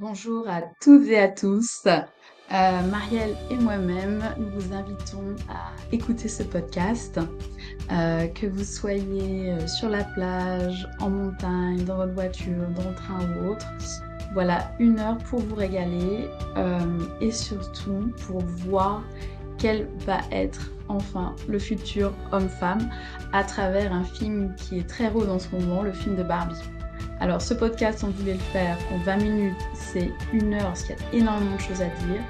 Bonjour à toutes et à tous. Euh, Marielle et moi-même, nous vous invitons à écouter ce podcast. Euh, que vous soyez euh, sur la plage, en montagne, dans votre voiture, dans le train ou autre. Voilà, une heure pour vous régaler et surtout pour voir quel va être enfin le futur homme-femme à travers un film qui est très rose en ce moment, le film de Barbie. Alors ce podcast, on voulait le faire en 20 minutes, c'est une heure parce qu'il y a énormément de choses à dire.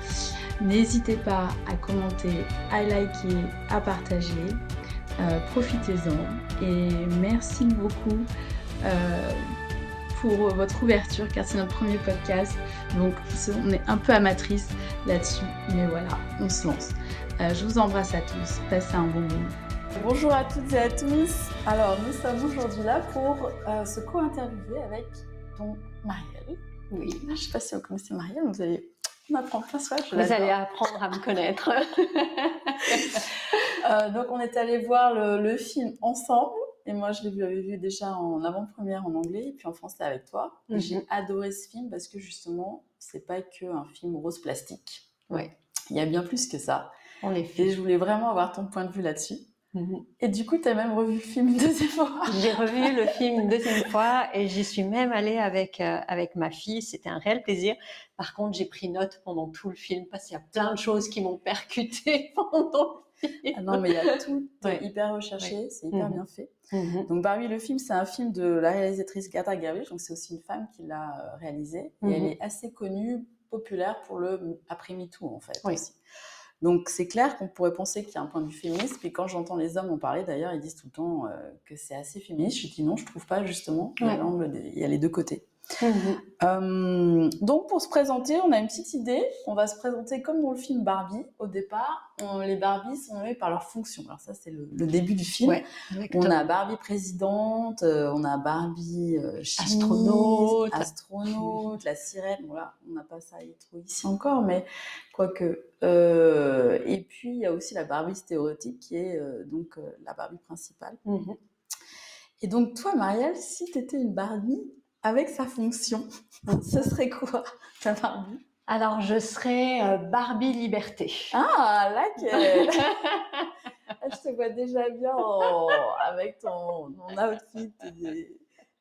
N'hésitez pas à commenter, à liker, à partager. Euh, profitez-en et merci beaucoup euh, pour votre ouverture car c'est notre premier podcast. Donc on est un peu amatrice là-dessus, mais voilà, on se lance. Euh, je vous embrasse à tous, passez un bon moment. Bonjour à toutes et à tous. Alors, nous sommes aujourd'hui là pour euh, se co-interviewer avec ton Marielle. Oui. Je ne sais pas si vous connaissez Marielle, vous allez m'apprendre plein soir. Vous allez apprendre à me connaître. Euh, donc, on est allé voir le, film ensemble. Et moi, je l'avais vu déjà en avant-première en anglais, et puis en français avec toi. Mhm. J'ai adoré ce film parce que justement, c'est pas que un film rose plastique. Ouais. Il y a bien plus que ça. En effet. Et je voulais vraiment avoir ton point de vue là-dessus. Mhm. Et du coup, tu as même revu le film une deuxième fois. J'ai revu le film une deuxième fois et j'y suis même allée avec, euh, avec ma fille. C'était un réel plaisir. Par contre, j'ai pris note pendant tout le film parce qu'il y a plein de choses qui m'ont percuté pendant le film. Ah non, mais il y a tout hyper recherché, c'est hyper mhm. bien fait. Mhm. Donc Barbie, le film, c'est un film de la réalisatrice Greta Gerwig, donc c'est aussi une femme qui l'a euh, réalisé. Et elle est assez connue, populaire pour le après MeToo en fait aussi. Donc c'est clair qu'on pourrait penser qu'il y a un point de vue féministe, puis quand j'entends les hommes en parler, d'ailleurs, ils disent tout le temps euh, que c'est assez féministe. Je dis non, je trouve pas justement. Il y a les deux côtés. Mhm. Euh, donc pour se présenter, on a une petite idée. On va se présenter comme dans le film Barbie. Au départ, les Barbies sont nommées par leur fonction. Alors ça, c'est le, début du film. on a Barbie présidente, euh, on a Barbie euh, astronaute, astronaute, la sirène. Voilà, on n'a pas ça trop ici encore, mais quoique. et puis il y a aussi la Barbie stéréotype qui est donc la Barbie principale. Mhm. Et donc toi, Marielle, si tu étais une Barbie, avec sa fonction, ce serait quoi ta Barbie? Alors, je serais euh, Barbie Liberté. Ah, là, je te vois déjà bien avec ton, outfit.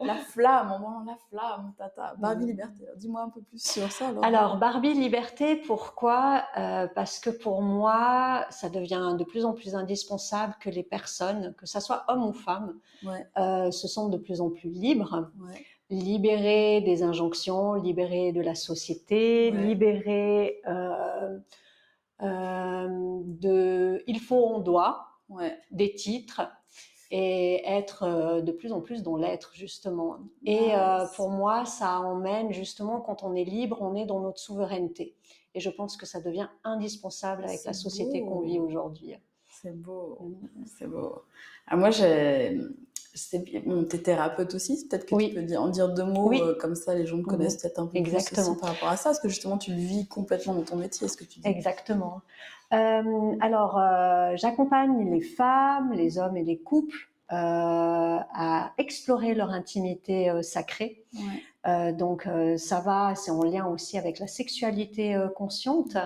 La flamme, on moment la flamme, tata. Barbie Liberté. Dis-moi un peu plus sur ça. Alors, Barbie Liberté, pourquoi? Euh, Parce que pour moi, ça devient de plus en plus indispensable que les personnes, que ce soit hommes ou femmes, euh, se sentent de plus en plus libres. Ouais libérer des injonctions, libérer de la société, libérer euh, euh, de il faut, on doit, des titres et être euh, de plus en plus dans l'être justement. Et pour moi, ça emmène justement quand on est libre, on est dans notre souveraineté. Et je pense que ça devient indispensable avec la société qu'on vit aujourd'hui. C'est beau, mm. c'est beau. Ah, moi, j'ai Bon, tu es thérapeute aussi, peut-être que tu peux en dire deux mots, euh, comme ça les gens me connaissent peut-être un peu Exactement. plus par rapport à ça, parce que justement tu le vis complètement dans ton métier, ce que tu dis. Exactement. Euh, alors, euh, j'accompagne les femmes, les hommes et les couples à explorer leur intimité sacrée. Ouais. Euh, donc euh, ça va, c'est en lien aussi avec la sexualité euh, consciente,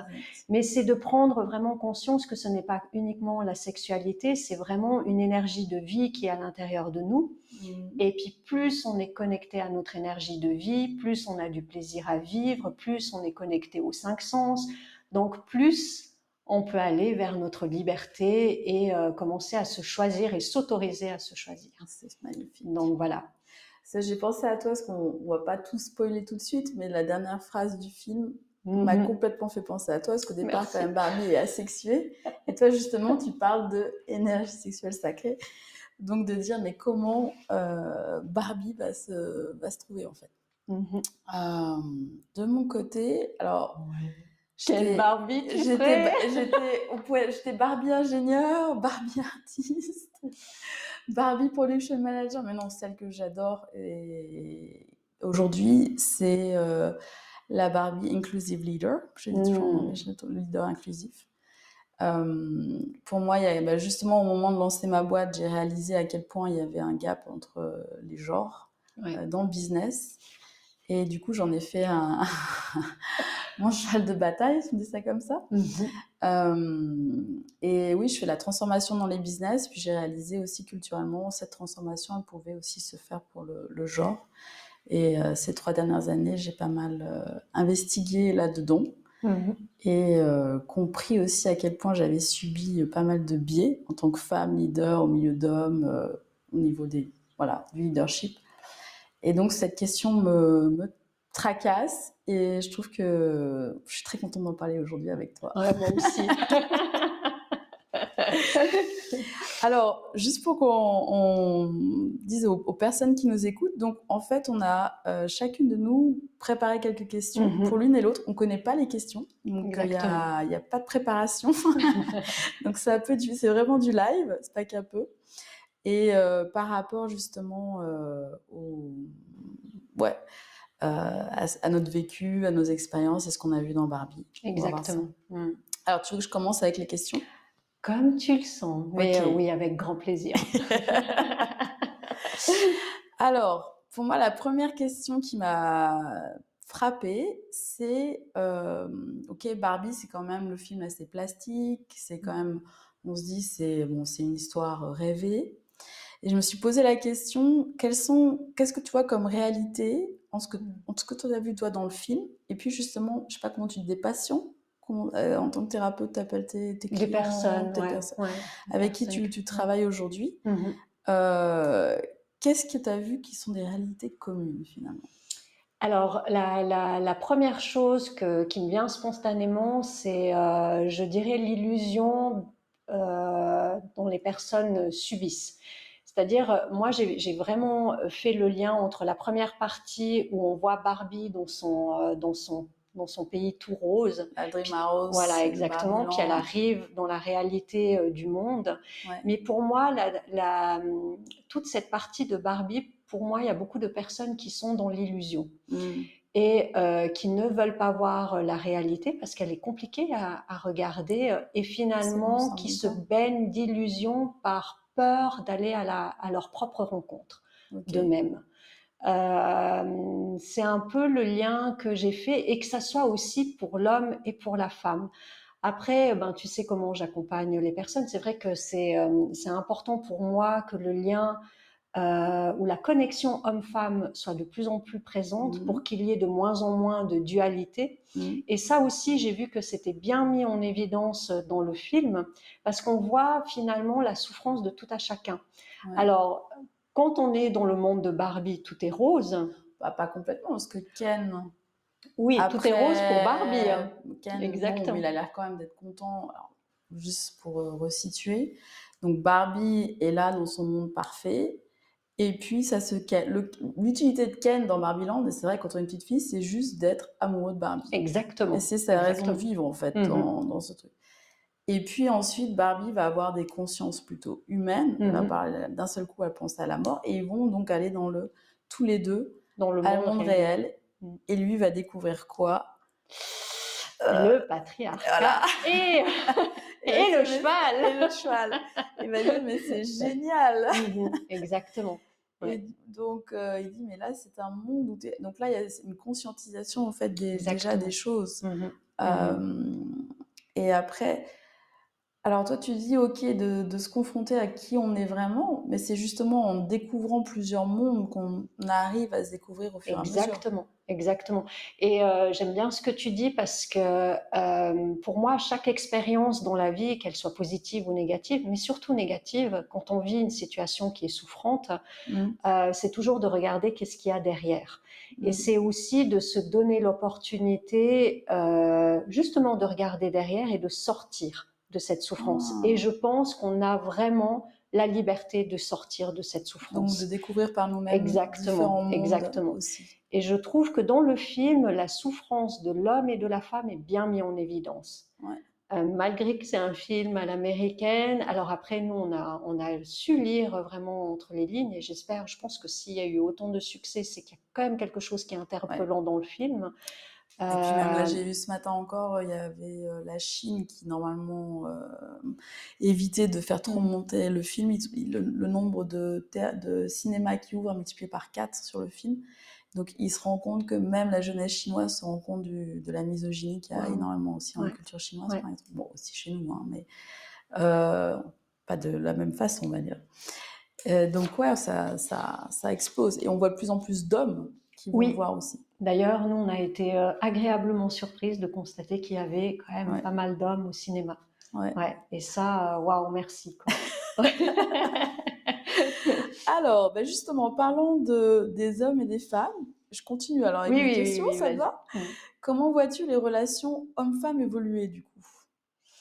mais c'est de prendre vraiment conscience que ce n'est pas uniquement la sexualité, c'est vraiment une énergie de vie qui est à l'intérieur de nous. Mm. Et puis plus on est connecté à notre énergie de vie, plus on a du plaisir à vivre, plus on est connecté aux cinq sens, donc plus on peut aller vers notre liberté et commencer à se choisir et s'autoriser à se choisir. C'est magnifique. Donc voilà j'ai pensé à toi, parce qu'on ne va pas tout spoiler tout de suite, mais la dernière phrase du film m'a mhm. complètement fait penser à toi, parce qu'au départ, quand même, Barbie est asexuée. Et toi, justement, tu parles de énergie sexuelle sacrée. Donc, de dire, mais comment euh, Barbie va se, va se trouver, en fait. Mhm. Euh, de mon côté, alors. Quelle Barbie J'étais Barbie ingénieur, Barbie artiste. Barbie Production Manager, mais non, celle que j'adore aujourd'hui, c'est euh, la Barbie Inclusive Leader. Je dis toujours mmh. leader inclusif. Euh, pour moi, il y a, bah, justement au moment de lancer ma boîte, j'ai réalisé à quel point il y avait un gap entre les genres euh, dans le business. Et du coup, j'en ai fait un, mon cheval de bataille, si on dit ça comme ça. Mhm. Euh, et oui, je fais la transformation dans les business, puis j'ai réalisé aussi culturellement cette transformation, elle pouvait aussi se faire pour le, genre. Et euh, ces trois dernières années, j'ai pas mal euh, investigué là-dedans. Mhm. Et compris aussi à quel point j'avais subi pas mal de biais en tant que femme leader au milieu d'hommes, au niveau des, voilà, du leadership. Et donc cette question me, me tracasse et je trouve que je suis très contente d'en parler aujourd'hui avec toi. moi aussi. Alors, juste pour qu'on dise aux, personnes qui nous écoutent, donc en fait, on a euh, chacune de nous préparé quelques questions mhm. pour l'une et l'autre. On ne connaît pas les questions, donc il n'y a, a, pas de préparation. donc c'est un peu c'est vraiment du live, c'est pas qu'un peu. Et euh, par rapport justement euh, au, ouais, euh, à, notre vécu, à nos expériences, à ce qu'on a vu dans Barbie. Exactement. Mm. Alors, tu veux que je commence avec les questions? Comme tu le sens. Mais oui, avec grand plaisir. Alors, pour moi, la première question qui m'a frappée, c'est euh, ok, Barbie, c'est quand même le film assez plastique, c'est quand même, on se dit, c'est bon, c'est une histoire rêvée. Et je me suis posé la question, quelles sont, qu'est-ce que tu vois comme réalité en ce que, en ce que tu as vu toi dans le film? Et puis justement, je sais pas comment tu dis, des patients euh, en tant que thérapeute, tu appelles tes, tes clients, personnes, avec qui tu, tu travailles aujourd'hui. Mmh euh, qu'est-ce que tu as vu qui sont des réalités communes finalement? Alors, la, la, la, première chose que, qui me vient spontanément, c'est, euh, je dirais, l'illusion euh, dont les personnes subissent. C'est-à-dire, euh, moi, j'ai vraiment euh, fait le lien entre la première partie où on voit Barbie dans son, euh, dans son, dans son pays tout rose. La Dream House. Voilà, exactement. Puis elle arrive dans la réalité du monde. Mais pour moi, la, la, toute cette partie de Barbie, pour moi, il y a beaucoup de personnes qui sont dans l'illusion. Mm. et euh, qui ne veulent pas voir la réalité parce qu'elle est compliquée à, à regarder et finalement qui se baignent d'illusions par peur d'aller à, à, leur propre rencontre d'eux-mêmes. Euh, c'est un peu le lien que j'ai fait et que ça soit aussi pour l'homme et pour la femme. Après, ben, tu sais comment j'accompagne les personnes. C'est vrai que c'est euh, important pour moi que le lien euh, où la connexion homme-femme soit de plus en plus présente mmh. pour qu'il y ait de moins en moins de dualité. Mmh. Et ça aussi, j'ai vu que c'était bien mis en évidence dans le film parce qu'on voit finalement la souffrance de tout à chacun. Alors, quand on est dans le monde de Barbie, tout est rose. Bah, pas complètement, parce que Ken. Oui, tout est rose pour Barbie. Hein. Ken, Exactement. il a l'air quand même d'être content. juste pour euh, resituer. Donc Barbie est là dans son monde parfait et puis, ça se L'utilité de Ken dans Barbieland, et c'est vrai, quand on est une petite fille, c'est juste d'être amoureux de Barbie. Exactement. Et c'est sa raison de vivre, en fait, mm-hmm. dans, ce truc. Et puis ensuite, Barbie va avoir des consciences plutôt humaines. Mm-hmm. D'un seul coup, elle pense à la mort. Et ils vont donc aller dans le, tous les deux, dans le monde, réel. Mm. Et lui va découvrir quoi? Le patriarcat voilà. et, et, le cheval. Et le cheval. Il va dire, mais c'est génial. Mhm, exactement. Et donc, euh, il dit, mais là, c'est un monde où Donc là, il y a une conscientisation, en fait, des, déjà des choses. Mhm, euh, mhm. et après, alors toi, tu dis, ok, de, de, se confronter à qui on est vraiment, mais c'est justement en découvrant plusieurs mondes qu'on arrive à se découvrir au fur et à mesure. Exactement, exactement. Et euh, j'aime bien ce que tu dis parce que euh, pour moi, chaque expérience dans la vie, qu'elle soit positive ou négative, mais surtout négative, quand on vit une situation qui est souffrante, mmh. euh, c'est toujours de regarder qu'est-ce qu'il y a derrière. Et mmh. c'est aussi de se donner l'opportunité justement de regarder derrière et de sortir de cette souffrance. Ah. Et je pense qu'on a vraiment la liberté de sortir de cette souffrance. Donc de découvrir par nous-mêmes. Exactement, exactement. Aussi. Et je trouve que dans le film, la souffrance de l'homme et de la femme est bien mise en évidence. Euh, malgré que c'est un film à l'américaine, alors après nous on a on a su lire vraiment entre les lignes et j'espère, je pense que s'il y a eu autant de succès, c'est qu'il y a quand même quelque chose qui est interpellant dans le film. Et puis même là, j'ai vu ce matin encore, il y avait la Chine qui normalement évitait de faire trop mmh. monter le film. le, nombre de, de cinéma qui ouvre multiplié par 4 sur le film. Donc, il se rend compte que même la jeunesse chinoise se rend compte de la misogynie qu'il y a énormément aussi en culture chinoise, par exemple. Bon, aussi chez nous, hein, mais euh, pas de la même façon, on va dire. Euh, donc, ouais, ça, ça, ça, explose. Et on voit de plus en plus d'hommes qui vont le voir aussi. D'ailleurs, nous, on a été euh, agréablement surprise de constater qu'il y avait quand même pas mal d'hommes au cinéma. Ouais. Et ça, waouh, merci. Alors, ben justement, parlons de, des hommes et des femmes. Je continue alors avec une question, ça va Comment vois-tu les relations hommes-femmes évoluer du coup?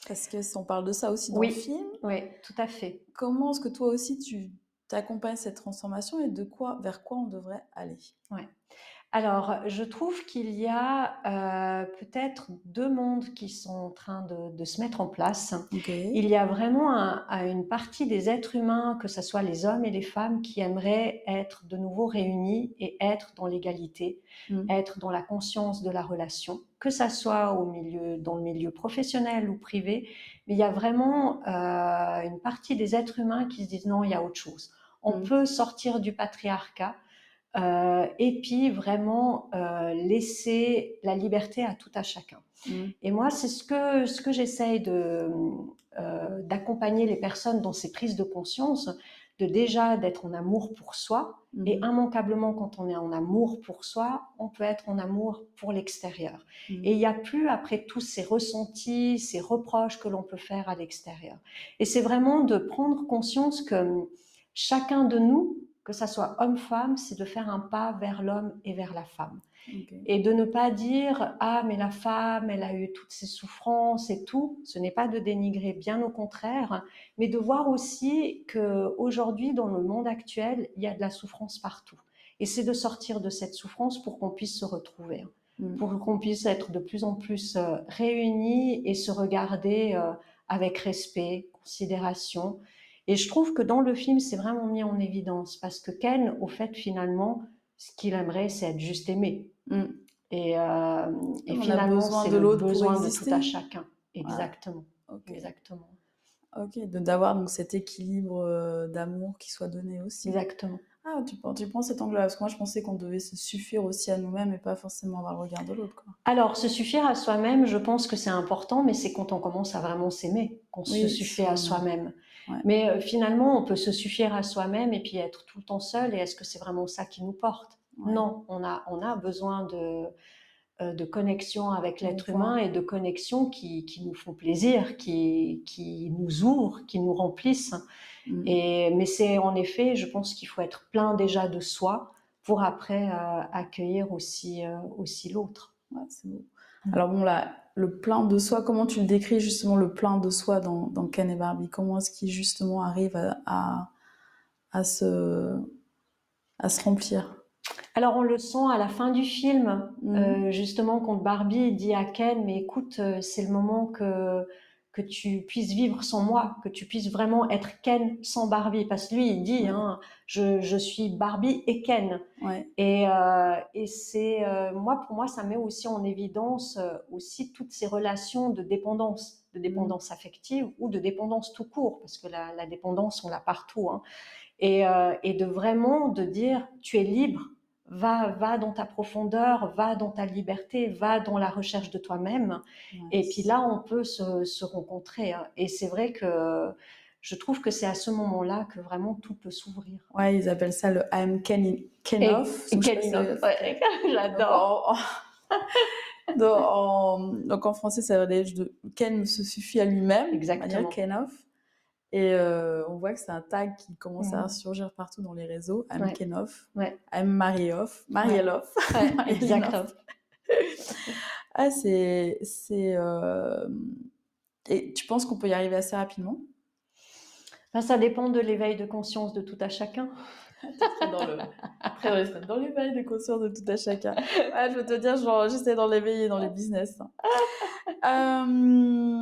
Parce que on parle de ça aussi dans le film. Oui, tout à fait. Comment est-ce que toi aussi tu t'accompagnes cette transformation et de quoi, vers quoi on devrait aller Ouais. Alors, je trouve qu'il y a euh, peut-être deux mondes qui sont en train de, se mettre en place. Il y a vraiment une partie des êtres humains, que ce soit les hommes et les femmes, qui aimeraient être de nouveau réunis et être dans l'égalité, mm. être dans la conscience de la relation, que ce soit au milieu, dans le milieu professionnel ou privé. Mais il y a vraiment euh, une partie des êtres humains qui se disent non, il y a autre chose. On mm. peut sortir du patriarcat euh, et puis vraiment euh, laisser la liberté à tout à chacun. Mmh. Et moi, c'est ce que ce que j'essaye de euh, d'accompagner les personnes dans ces prises de conscience, de déjà d'être en amour pour soi. Mmh. Et immanquablement, quand on est en amour pour soi, on peut être en amour pour l'extérieur. Mmh. Et il n'y a plus après tous ces ressentis, ces reproches que l'on peut faire à l'extérieur. Et c'est vraiment de prendre conscience que chacun de nous que ça soit homme-femme, c'est de faire un pas vers l'homme et vers la femme. Et de ne pas dire ah mais la femme elle a eu toutes ses souffrances et tout. Ce n'est pas de dénigrer, bien au contraire, mais de voir aussi que aujourd'hui dans le monde actuel il y a de la souffrance partout. Et c'est de sortir de cette souffrance pour qu'on puisse se retrouver, mm. pour qu'on puisse être de plus en plus euh, réunis et se regarder euh, avec respect, considération et je trouve que dans le film, c'est vraiment mis en évidence parce que Ken, au fait, finalement, ce qu'il aimerait, c'est être juste aimé. Mm. Et, euh, et finalement, c'est le besoin de tout à chacun. Exactement. Exactement. Ok, d'avoir donc cet équilibre euh, d'amour qui soit donné aussi. Exactement. Ah, tu, tu prends cet angle-là Parce que moi, je pensais qu'on devait se suffire aussi à nous-mêmes et pas forcément avoir le regard de l'autre. Alors, se suffire à soi-même, je pense que c'est important, mais c'est quand on commence à vraiment s'aimer qu'on se suffit à soi-même. Mais euh, finalement, on peut se suffire à soi-même et puis être tout le temps seul. Et est-ce que c'est vraiment ça qui nous porte? Non, on a, on a besoin de, euh, de connexion avec l'être humain et de connexions qui, qui, nous font plaisir, qui, qui nous ouvrent, qui nous remplissent. Mm. Et, mais c'est en effet, je pense qu'il faut être plein déjà de soi pour après euh, accueillir aussi, aussi l'autre. c'est beau. Mm. Alors bon, là, le plein de soi, comment tu le décris justement le plein de soi dans, dans Ken et Barbie? Comment est-ce qu'il justement arrive à, à, se, à se remplir? Alors on le sent à la fin du film, mm. euh, justement quand Barbie dit à Ken, mais écoute, euh, c'est le moment que que tu puisses vivre sans moi, que tu puisses vraiment être Ken sans Barbie. Parce que lui, il dit, hein, je, je, suis Barbie et Ken. Ouais. Et, euh, et c'est, euh, moi, pour moi, ça met aussi en évidence euh, aussi toutes ces relations de dépendance, de dépendance mm. affective ou de dépendance tout court, parce que la, la dépendance, on l'a partout. Hein. Et, et de vraiment de dire, tu es libre, va, va dans ta profondeur, va dans ta liberté, va dans la recherche de toi-même. et puis là, on peut se, rencontrer. Hein. Et c'est vrai que je trouve que c'est à ce moment-là que vraiment tout peut s'ouvrir. Ouais, ils appellent ça le I'm Ken, Ken off. j'adore. Donc, en français, ça veut dire de Ken se suffit à lui-même. Exactement. Ken off. Et euh, on voit que c'est un tag qui commence à mmh. surgir partout dans les réseaux. I'm ouais. Kenoff. Ouais. I'm Marieoff. Marieloff. Ouais. Ah, c'est. c'est euh... Et tu penses qu'on peut y arriver assez rapidement? Ben, Ça dépend de l'éveil de conscience de tout à chacun. dans le dans l'éveil de conscience de tout à chacun. Ouais, je veux te dire, genre, j'essaie dans l'éveiller dans les business. Hein.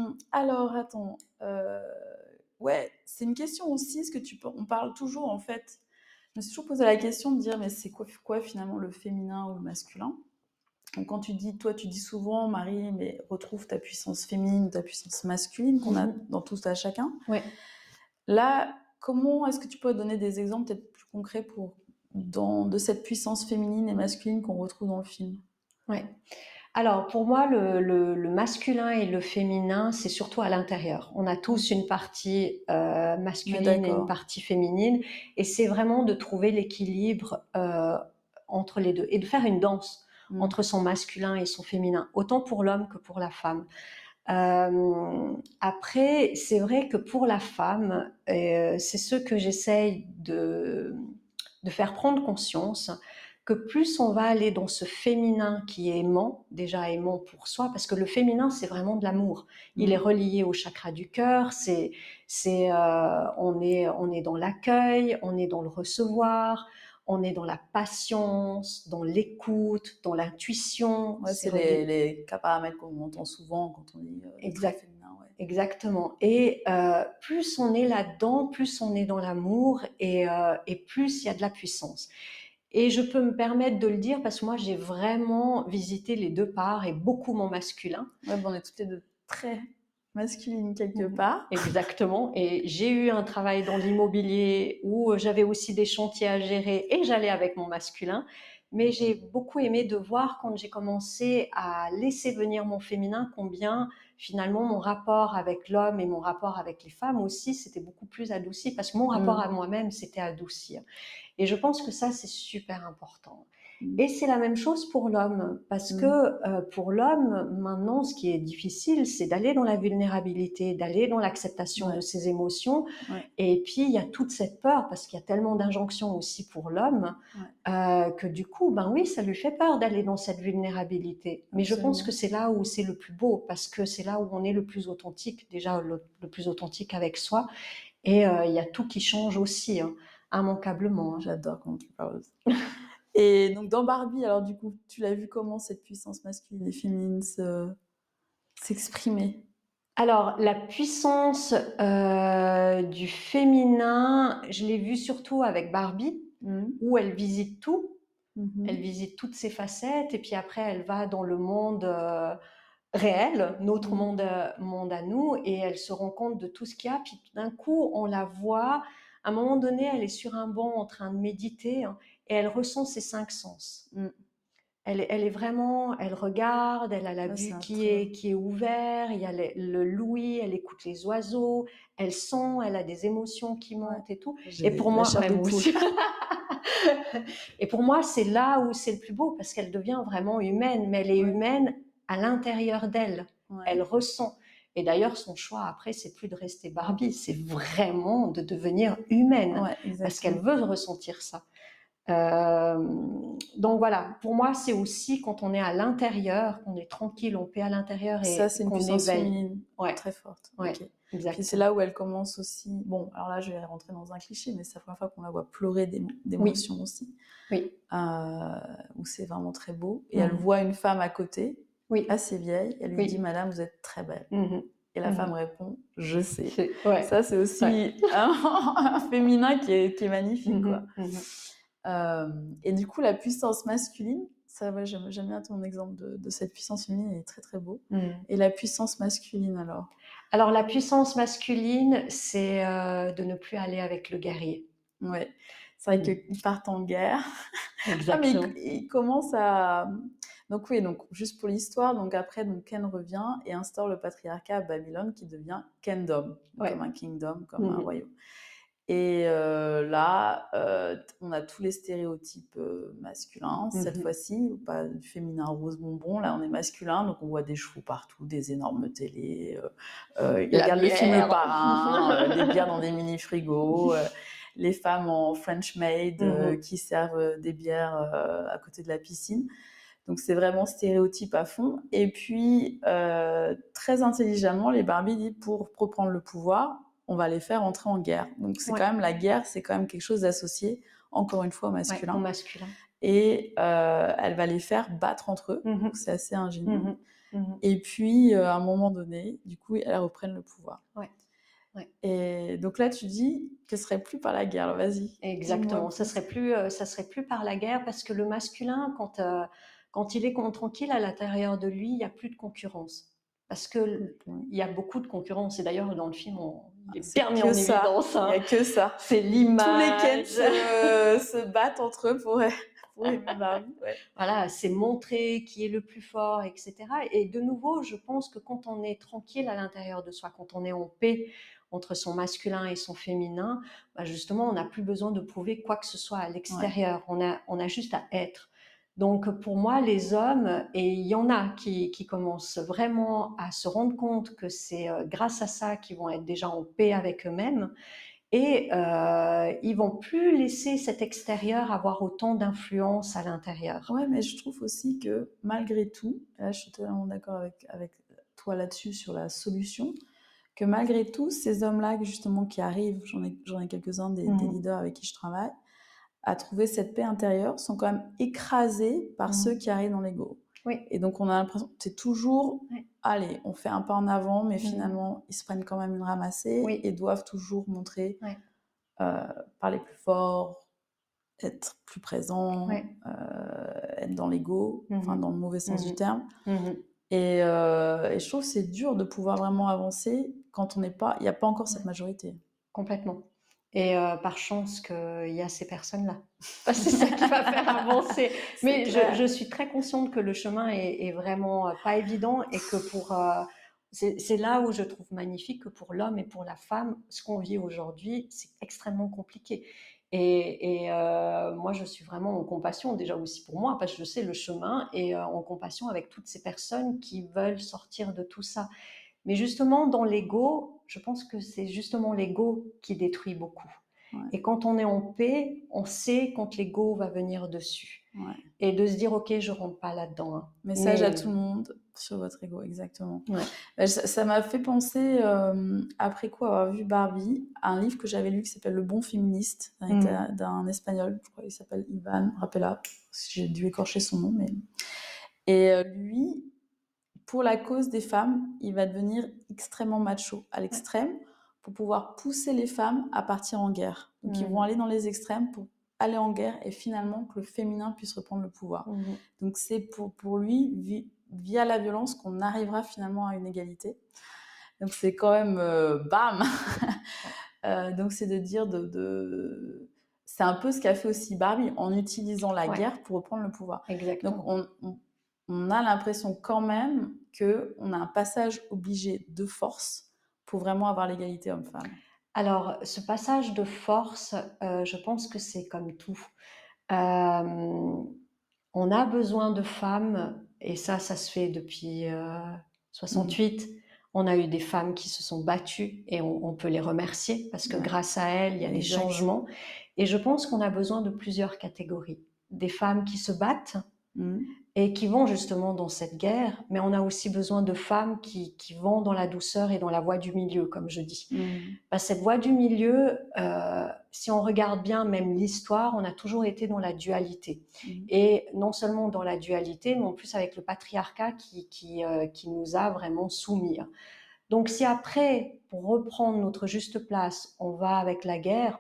euh, alors, attends. Euh ouais, c'est une question aussi. ce que tu on parle toujours en fait Je me suis toujours posé la question de dire mais c'est quoi, quoi finalement le féminin ou le masculin? Quand tu dis, toi, tu dis souvent, Marie, mais retrouve ta puissance féminine, ta puissance masculine qu'on a mhm. dans tout à chacun. Ouais. Là, comment est-ce que tu peux donner des exemples peut-être plus concrets pour, dans, de cette puissance féminine et masculine qu'on retrouve dans le film? Ouais. Alors pour moi, le, masculin et le féminin, c'est surtout à l'intérieur. On a tous une partie euh, masculine et une partie féminine, et c'est vraiment de trouver l'équilibre euh, entre les deux et de faire une danse mm. entre son masculin et son féminin, autant pour l'homme que pour la femme. Euh, après, c'est vrai que pour la femme, c'est ce que j'essaye de, de faire prendre conscience que plus on va aller dans ce féminin qui est aimant, déjà aimant pour soi, parce que le féminin c'est vraiment de l'amour. Il mmh. est relié au chakra du cœur. C'est, c'est, euh, on est, on est dans l'accueil, on est dans le recevoir, on est dans la patience, dans l'écoute, dans l'intuition. c'est les, les cas paramètres qu'on entend souvent quand on dit euh, exact. féminin. Exactement. Et euh, plus on est là-dedans, plus on est dans l'amour et, et plus il y a de la puissance. Et je peux me permettre de le dire parce que moi, j'ai vraiment visité les deux parts et beaucoup mon masculin. Ouais, on est toutes les deux très masculines quelque mmh. part. Exactement. Et j'ai eu un travail dans l'immobilier où j'avais aussi des chantiers à gérer et j'allais avec mon masculin. Mais j'ai beaucoup aimé de voir quand j'ai commencé à laisser venir mon féminin combien finalement mon rapport avec l'homme et mon rapport avec les femmes aussi, c'était beaucoup plus adouci parce que mon rapport mmh. à moi-même, c'était adoucir. Et je pense que ça, c'est super important. Et c'est la même chose pour l'homme, parce mmh. que euh, pour l'homme, maintenant, ce qui est difficile, c'est d'aller dans la vulnérabilité, d'aller dans l'acceptation de ses émotions. Et puis, il y a toute cette peur, parce qu'il y a tellement d'injonctions aussi pour l'homme, euh, que du coup, ben oui, ça lui fait peur d'aller dans cette vulnérabilité. Mais je pense que c'est là où c'est le plus beau, parce que c'est là où on est le plus authentique, déjà le, plus authentique avec soi. Et euh, il y a tout qui change aussi. Hein immanquablement. Hein. J'adore quand tu parles. et donc dans Barbie, alors du coup, tu l'as vu comment cette puissance masculine et féminine s'exprimer? Alors, la puissance euh, du féminin, je l'ai vue surtout avec Barbie, mmh. où elle visite tout. Mmh elle visite toutes ses facettes et puis après, elle va dans le monde euh, réel, notre mmh. monde, euh, monde à nous, et elle se rend compte de tout ce qu'il y a. Puis d'un coup, on la voit à un moment donné, elle est sur un banc en train de méditer hein, et elle ressent ses cinq sens. Mm. Elle, elle, est vraiment, elle regarde, elle a la vue qui est, qui est ouverte, il y a le, louis, elle écoute les oiseaux, elle sent, elle a des émotions qui montent et tout. Et pour, moi, et pour moi, c'est là où c'est le plus beau parce qu'elle devient vraiment humaine, mais elle est humaine à l'intérieur d'elle. Elle ressent. Et d'ailleurs, son choix après, c'est plus de rester Barbie, c'est vraiment de devenir humaine, parce qu'elle veut ressentir ça. Euh, donc voilà, pour moi, c'est aussi quand on est à l'intérieur, qu'on est tranquille, on paie à l'intérieur et ça, c'est une puissance féminine ouais. très forte. Ouais, c'est là où elle commence aussi. Bon, alors là, je vais rentrer dans un cliché, mais c'est la première fois qu'on la voit pleurer d'émotions aussi. Oui. Euh, où c'est vraiment très beau. Et elle voit une femme à côté oui. assez vieille. Elle lui dit Madame, vous êtes très belle. Mmh et la mmh femme répond Je sais. Ouais. Ça, c'est aussi un, féminin qui est, qui est magnifique. Quoi. Euh, et du coup, la puissance masculine, ça, ouais, j'aime, bien ton exemple de, de, cette puissance féminine, elle est très très beau. Et la puissance masculine alors? Alors, la puissance masculine, c'est euh, de ne plus aller avec le guerrier. Ouais. C'est vrai qu'ils partent en guerre. Exactement. ah, mais ils, ils commencent à, donc oui, donc juste pour l'histoire, donc après donc Ken revient et instaure le patriarcat à Babylone qui devient Kendom, comme un kingdom, comme un mmh royaume. Et euh, là, euh, on a tous les stéréotypes euh, masculins mmh cette fois-ci, pas féminin rose bonbon. Là, on est masculin, donc on voit des chevaux partout, des énormes télés. il regarde le film Le Parrain, des bières dans des mini frigos. les femmes en French maid mmh qui servent des bières à côté de la piscine. Donc c'est vraiment stéréotype à fond. Et puis, très intelligemment, les Barbie disent pour reprendre le pouvoir, on va les faire entrer en guerre. Donc c'est quand même la guerre, c'est quand même quelque chose d'associé, encore une fois, au masculin. masculin. Et euh, elle va les faire battre entre eux. Mmh c'est assez ingénieux. Mmh mmh Et puis, euh, à un moment donné, du coup, elles reprennent le pouvoir. Ouais. Et donc là, tu dis que ce serait plus par la guerre. Vas-y. Exactement. Ça serait plus, ça serait plus par la guerre parce que le masculin, quand Quand il est tranquille à l'intérieur de lui, il n'y a plus de concurrence. Parce que il y a beaucoup de concurrence. Et d'ailleurs, dans le film, on est, évidence. Hein. Il n'y a que ça. C'est l'image. Tous les Ken se, battent entre eux pour, pour Voilà, c'est montrer qui est le plus fort, etc. Et de nouveau, je pense que quand on est tranquille à l'intérieur de soi, quand on est en paix entre son masculin et son féminin, bah justement, on n'a plus besoin de prouver quoi que ce soit à l'extérieur. On, a, on a juste à être. Donc pour moi, les hommes, et il y en a qui, qui commencent vraiment à se rendre compte que c'est euh, grâce à ça qu'ils vont être déjà en paix avec eux-mêmes, et euh, ils vont plus laisser cet extérieur avoir autant d'influence à l'intérieur. Ouais, mais je trouve aussi que malgré tout, là je suis totalement d'accord avec, avec toi là-dessus sur la solution, que malgré tout, ces hommes-là justement qui arrivent, j'en ai, ai quelques-uns des, des, mmh leaders avec qui je travaille, à trouver cette paix intérieure sont quand même écrasés par mmh. ceux qui arrivent dans l'ego. Oui. Et donc on a l'impression que c'est toujours, allez, on fait un pas en avant, mais mmh. finalement ils se prennent quand même une ramassée et doivent toujours montrer, euh, parler plus fort, être plus présent, euh, être dans l'ego, mmh enfin dans le mauvais sens du terme. Et, euh, et, je trouve que c'est dur de pouvoir vraiment avancer quand on n'est pas, il n'y a pas encore cette majorité. Complètement. Et euh, par chance qu'il y a ces personnes-là. c'est ça qui va faire avancer. Mais je, je, suis très consciente que le chemin est, est vraiment euh, pas évident et que pour... Euh, c'est là où je trouve magnifique que pour l'homme et pour la femme, ce qu'on vit aujourd'hui, c'est extrêmement compliqué. Et, et euh, moi, je suis vraiment en compassion, déjà aussi pour moi, parce que je sais le chemin, et euh, en compassion avec toutes ces personnes qui veulent sortir de tout ça. Mais justement, dans l'ego, je pense que c'est justement l'ego qui détruit beaucoup. Et quand on est en paix, on sait quand l'ego va venir dessus. Et de se dire, OK, je rentre pas là-dedans. Hein. Message à tout le monde sur votre ego, exactement. Bah, ça m'a fait penser, euh, après quoi avoir vu Barbie, à un livre que j'avais lu qui s'appelle Le bon féministe, mm. d'un espagnol, je crois qu'il s'appelle Ivan Rappela. J'ai dû écorcher son nom, mais. Et euh, lui, pour la cause des femmes, il va devenir extrêmement macho, à l'extrême, pour pouvoir pousser les femmes à partir en guerre. Donc ils mmh. vont aller dans les extrêmes pour aller en guerre et finalement que le féminin puisse reprendre le pouvoir. Mmh. Donc c'est pour, pour lui, via la violence, qu'on arrivera finalement à une égalité. Donc c'est quand même euh, bam euh, Donc c'est de dire de... de... C'est un peu ce qu'a fait aussi Barbie en utilisant la guerre pour reprendre le pouvoir. Exactement. Donc on, on a l'impression quand même qu'on a un passage obligé de force pour vraiment avoir l'égalité homme-femme. Alors, ce passage de force, euh, je pense que c'est comme tout. Euh, on a besoin de femmes, et ça, ça se fait depuis 68. Euh, mmh. On a eu des femmes qui se sont battues et on, peut les remercier parce que grâce à elles, il y a des changements. Et je pense qu'on a besoin de plusieurs catégories. Des femmes qui se battent, Mmh. Et qui vont justement dans cette guerre, mais on a aussi besoin de femmes qui, qui vont dans la douceur et dans la voie du milieu, comme je dis. Mmh. Bah, cette voie du milieu, euh, si on regarde bien même l'histoire, on a toujours été dans la dualité. Mmh. Et non seulement dans la dualité, mais en plus avec le patriarcat qui, qui, euh, qui nous a vraiment soumis. Donc si après, pour reprendre notre juste place, on va avec la guerre,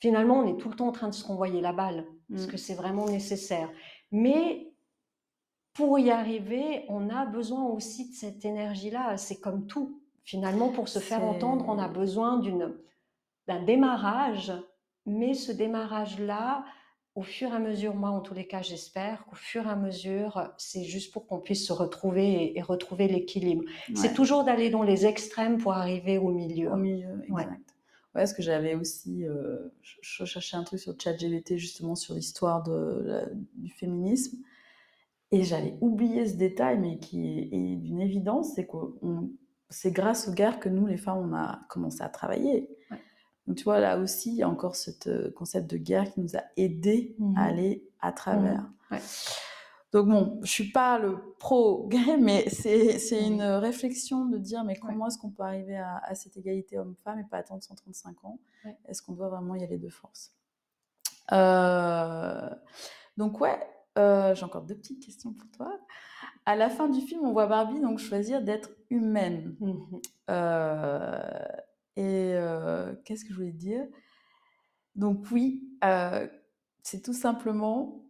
finalement, on est tout le temps en train de se renvoyer la balle, parce que c'est vraiment nécessaire. Mais pour y arriver, on a besoin aussi de cette énergie-là. C'est comme tout. Finalement, pour se faire entendre, on a besoin d'une, d'un démarrage. Mais ce démarrage-là, au fur et à mesure, moi en tous les cas, j'espère qu'au fur et à mesure, c'est juste pour qu'on puisse se retrouver et, retrouver l'équilibre. C'est toujours d'aller dans les extrêmes pour arriver au milieu. Au milieu, exact. Ouais, parce que j'avais aussi, euh, je, cherchais un truc sur ChatGPT justement sur l'histoire de, du féminisme, et j'avais oublié ce détail, mais qui est, d'une évidence, c'est que c'est grâce aux guerres que nous, les femmes, on a commencé à travailler. Donc tu vois, là aussi, il y a encore ce euh, concept de guerre qui nous a aidés à mmh aller à travers. Mmh. Donc bon, je suis pas le pro gay, mais c'est une réflexion de dire mais comment est-ce qu'on peut arriver à, cette égalité homme-femme et pas attendre 135 ans? Est-ce qu'on doit vraiment y aller de force? Euh, Donc ouais, euh, j'ai encore deux petites questions pour toi. À la fin du film, on voit Barbie donc choisir d'être humaine. Mmh euh, et qu'est-ce que je voulais dire? Donc oui, c'est tout simplement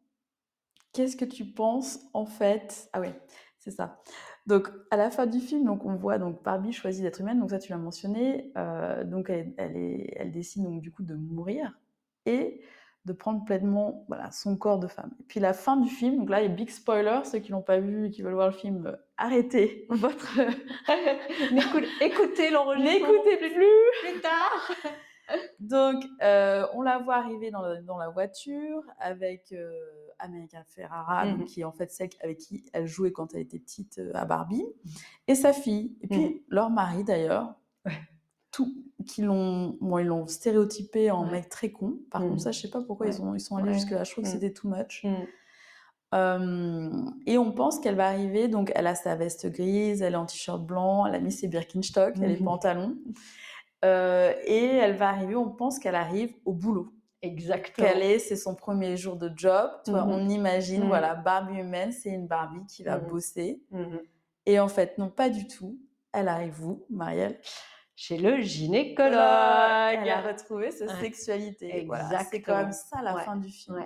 qu'est-ce que tu penses en fait? Ah oui, c'est ça. Donc à la fin du film, donc on voit donc Barbie choisit d'être humaine. Donc ça tu l'as mentionné. Euh, donc elle, est, elle décide donc du coup de mourir et de prendre pleinement voilà, son corps de femme. Et puis la fin du film, donc là, il y a big spoiler, ceux qui l'ont pas vu et qui veulent voir le film, euh, arrêtez votre... Écoutez l'enregistrement. N'écoutez plus plus tard donc, euh, on la voit arriver dans, la voiture avec euh, America Ferrara, mhm. qui est en fait celle avec qui elle jouait quand elle était petite euh, à Barbie, et sa fille. Et puis, mhm. leur mari d'ailleurs, tout, qui l'ont, bon, ils l'ont stéréotypé en mec très con. Par contre, mhm. ça, je sais pas pourquoi ils, ont, ils sont allés jusque-là. Je trouve que c'était too much. et on pense qu'elle va arriver, donc elle a sa veste grise, elle est en t-shirt blanc, elle a mis ses Birkenstock, elle a les pantalons. Euh, et elle va arriver, on pense qu'elle arrive au boulot. Exactement. Qu'elle est, c'est son premier jour de job. Mhm. on imagine, mhm. voilà, Barbie humaine, c'est une Barbie qui va mhm. bosser. Et en fait, non, pas du tout. Elle arrive où, Marielle? Chez le gynécologue. Elle a retrouvé sa sexualité. Voilà, c'est quand même ça la fin du film.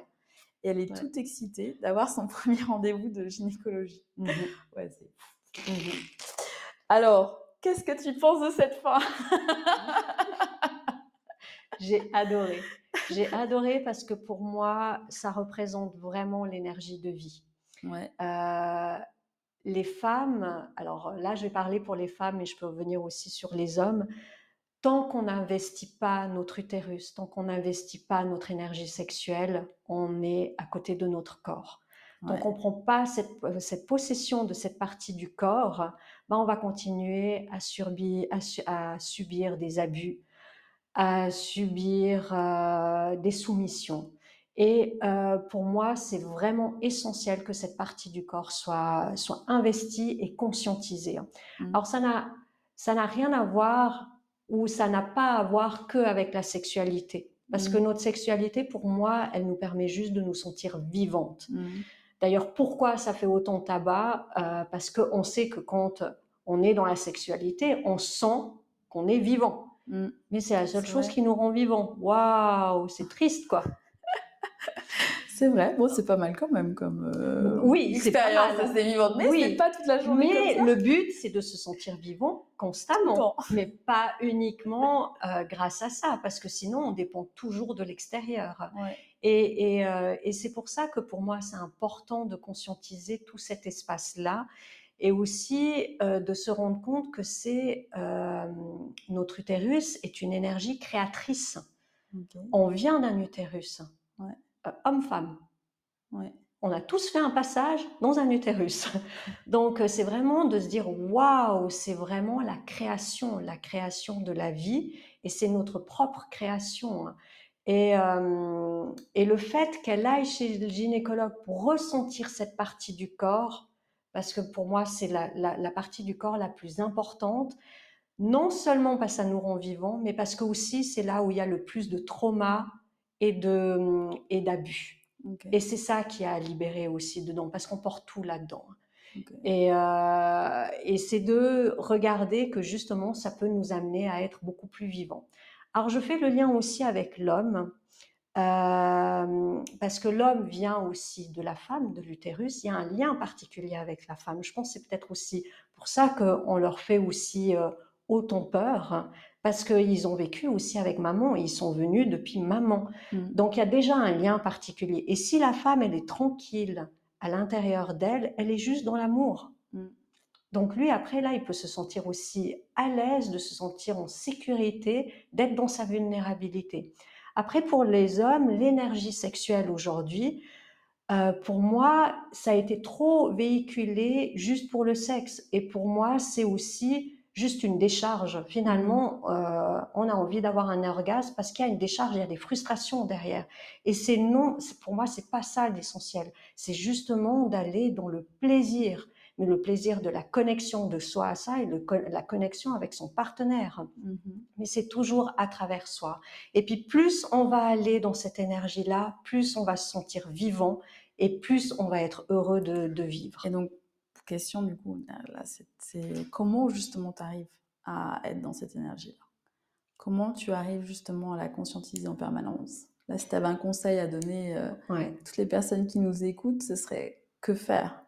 Et elle est toute excitée d'avoir son premier rendez-vous de gynécologie. Ouais, c'est. Alors, Qu'est-ce que tu penses de cette fin? J'ai adoré. J'ai adoré parce que pour moi, ça représente vraiment l'énergie de vie. Euh, les femmes, alors là, je vais parler pour les femmes, mais je peux revenir aussi sur les hommes. Tant qu'on n'investit pas notre utérus, tant qu'on n'investit pas notre énergie sexuelle, on est à côté de notre corps. Donc, on ne prend pas euh, cette, possession de cette partie du corps, ben, on va continuer à, à, subir des abus, à subir euh, des soumissions. Et euh, pour moi, c'est vraiment essentiel que cette partie du corps soit, soit investie et conscientisée. Mmh. Alors, ça n'a, ça n'a rien à voir ou ça n'a pas à voir que avec la sexualité. Parce que mmh. notre sexualité, pour moi, elle nous permet juste de nous sentir vivantes. Mmh. D'ailleurs, pourquoi ça fait autant tabac euh, Parce qu'on sait que quand on est dans la sexualité, on sent qu'on est vivant. Mm. Mais c'est la seule chose qui nous rend vivants. Waouh, c'est triste, quoi. C'est vrai, bon, c'est pas mal quand même comme euh, oui, c'est pas mal. c'est vivant, mais c'est pas toute la journée. Mais le but, c'est de se sentir vivant constamment, mais pas uniquement euh, grâce à ça, parce que sinon, on dépend toujours de l'extérieur. Et, euh, et c'est pour ça que pour moi, c'est important de conscientiser tout cet espace-là et aussi de se rendre compte que c'est notre utérus est une énergie créatrice. On vient d'un utérus. Ouais. Euh, homme-femme. On a tous fait un passage dans un utérus. Donc euh, c'est vraiment de se dire waouh, c'est vraiment la création, la création de la vie, et c'est notre propre création. Et, euh, et le fait qu'elle aille chez le gynécologue pour ressentir cette partie du corps, parce que pour moi c'est la, la, partie du corps la plus importante, non seulement parce que ça nous rend vivants, mais parce que aussi c'est là où il y a le plus de trauma, et de et d'abus. Et c'est ça qui a libéré aussi dedans, parce qu'on porte tout là-dedans. Et, euh, et c'est de regarder que justement, ça peut nous amener à être beaucoup plus vivants. Alors, je fais le lien aussi avec l'homme, euh, parce que l'homme vient aussi de la femme, de l'utérus. Il y a un lien particulier avec la femme. Je pense que c'est peut-être aussi pour ça qu'on leur fait aussi euh, autant peur, parce qu'ils ont vécu aussi avec maman, ils sont venus depuis maman. Mm. Donc il y a déjà un lien particulier. Et si la femme, elle est tranquille à l'intérieur d'elle, elle est juste dans l'amour. Donc lui, après, là, il peut se sentir aussi à l'aise, de se sentir en sécurité, d'être dans sa vulnérabilité. Après, pour les hommes, l'énergie sexuelle aujourd'hui, euh, pour moi, ça a été trop véhiculé juste pour le sexe. Et pour moi, c'est aussi juste une décharge. Finalement, euh, on a envie d'avoir un orgasme parce qu'il y a une décharge, il y a des frustrations derrière. Et c'est non, pour moi, c'est pas ça l'essentiel. C'est justement d'aller dans le plaisir, mais le plaisir de la connexion de soi à ça et le, la connexion avec son partenaire. Mm-hmm. Mais c'est toujours à travers soi. Et puis plus on va aller dans cette énergie-là, plus on va se sentir vivant et plus on va être heureux de, de vivre. Et donc question, du coup, là, c'est comment justement tu arrives à être dans cette énergie-là? Comment tu arrives justement à la conscientiser en permanence? Là, si tu avais un conseil à donner à toutes les personnes qui nous écoutent, ce serait que faire?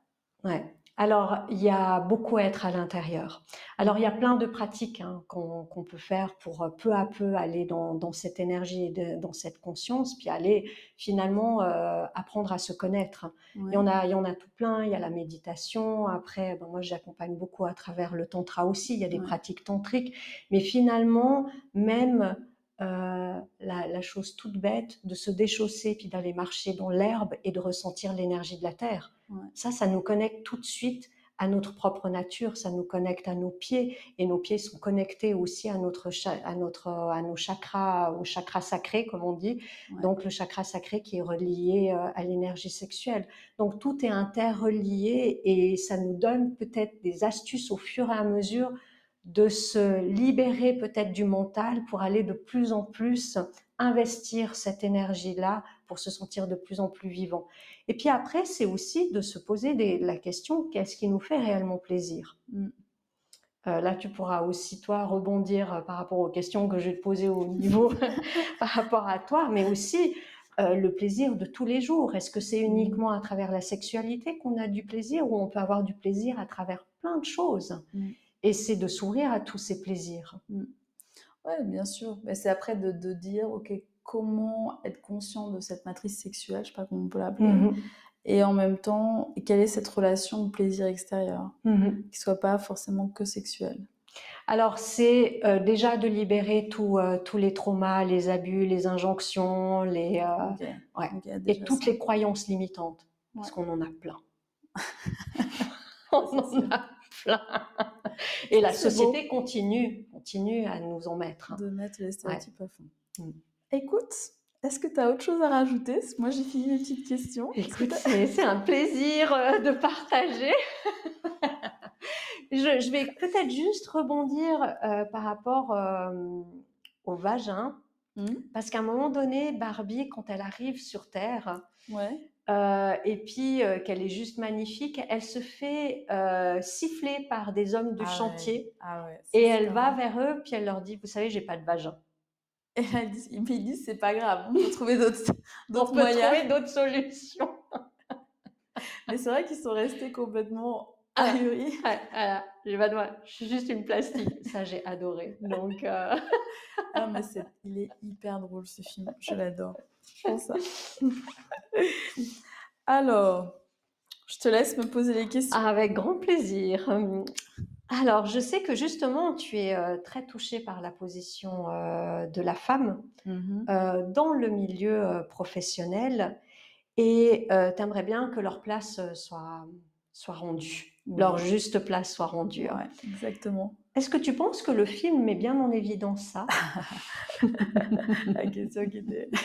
Ouais. Alors, il y a beaucoup à être à l'intérieur. Alors, il y a plein de pratiques hein, qu'on peut faire pour euh, peu à peu aller dans, cette énergie, dans cette conscience, puis aller finalement euh, apprendre à se connaître. Il, y en a, il y en a tout plein. Il y a la méditation. Après, ben, moi, j'accompagne beaucoup à travers le tantra aussi. Il y a des pratiques tantriques. Mais finalement, même euh, la, chose toute bête de se déchausser puis d'aller marcher dans l'herbe et de ressentir l'énergie de la terre. Ça, ça nous connecte tout de suite à notre propre nature, ça nous connecte à nos pieds et nos pieds sont connectés aussi à notre à notre à nos chakras, au chakra sacré comme on dit. Donc le chakra sacré qui est relié euh, à l'énergie sexuelle. Donc tout est interrelié et ça nous donne peut-être des astuces au fur et à mesure de se libérer peut-être du mental pour aller de plus en plus investir cette énergie-là pour se sentir de plus en plus vivant. Et puis après, c'est aussi de se poser la question, qu'est-ce qui nous fait réellement plaisir? Mm. euh, Là, tu pourras aussi, toi, rebondir euh, par rapport aux questions que je vais te poser au niveau par rapport à toi, mais aussi euh, le plaisir de tous les jours. Est-ce que c'est mm. uniquement à travers la sexualité qu'on a du plaisir ou on peut avoir du plaisir à travers plein de choses? Mm. Et c'est de s'ouvrir à tous ces plaisirs. Oui, bien sûr. Mais c'est après de, de, dire, OK, comment être conscient de cette matrice sexuelle, je sais pas comment on peut l'appeler, mmh et en même temps, quelle est cette relation au plaisir extérieur, mmh qui soit pas forcément que sexuel. Alors, c'est euh, déjà de libérer euh, tous les traumas, les abus, les injonctions, les, euh, ouais, et toutes les croyances limitantes, parce qu'on en a plein. on en a Et la société continue, continue à nous en mettre. Hein. De mettre les stéréotypes à fond. Écoute, est-ce que tu as autre chose à rajouter? Moi, j'ai fini mes petites questions. c'est un plaisir euh, de partager. je, vais peut-être juste rebondir euh, par rapport euh, au vagin. Mm. Parce qu'à un moment donné, Barbie, quand elle arrive sur Terre, ouais. Euh, et puis euh, qu'elle est juste magnifique. Elle se fait euh, siffler par des hommes de ah chantier ah et elle va vers eux puis elle leur dit vous savez j'ai pas de vagin. Et elle dit, ils disent c'est pas grave, on peut trouver d'autres moyens, trouver d'autres solutions. Mais c'est vrai qu'ils sont restés complètement ah, ahuris. voilà, j'ai pas de je suis juste une plastique. Ça j'ai adoré. Donc ah mais il est hyper drôle ce film, je l'adore. ça. Alors, je te laisse me poser les questions. Avec grand plaisir. Alors, je sais que justement, tu es euh, très touchée par la position euh, de la femme mm-hmm. euh, dans le milieu professionnel et tu aimerais bien que leur place soit, soit rendue, leur juste place soit rendue. Exactement. Est-ce que tu penses que le film met bien en évidence ça La question qui était...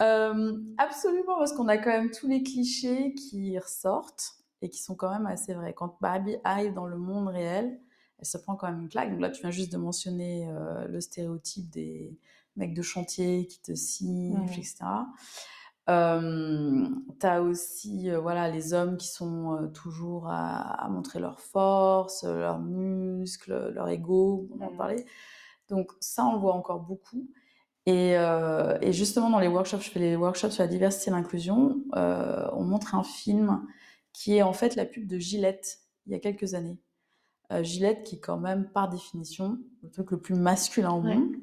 Euh, absolument, parce qu'on a quand même tous les clichés qui ressortent et qui sont quand même assez vrais. Quand Barbie arrive dans le monde réel, elle se prend quand même une claque. Donc là, tu viens juste de mentionner euh, le stéréotype des mecs de chantier qui te signent, etc. Euh, as aussi euh, voilà les hommes qui sont euh, toujours à, à, montrer leur force, leurs muscles, leur ego, on en parlait. Donc ça, on le voit encore beaucoup. Euh, et, justement, dans les workshops, je fais les workshops sur la diversité et l'inclusion, on montre un film qui est en fait la pub de Gillette, il y a quelques années. Gillette qui est quand même, par définition, le truc le plus masculin au monde.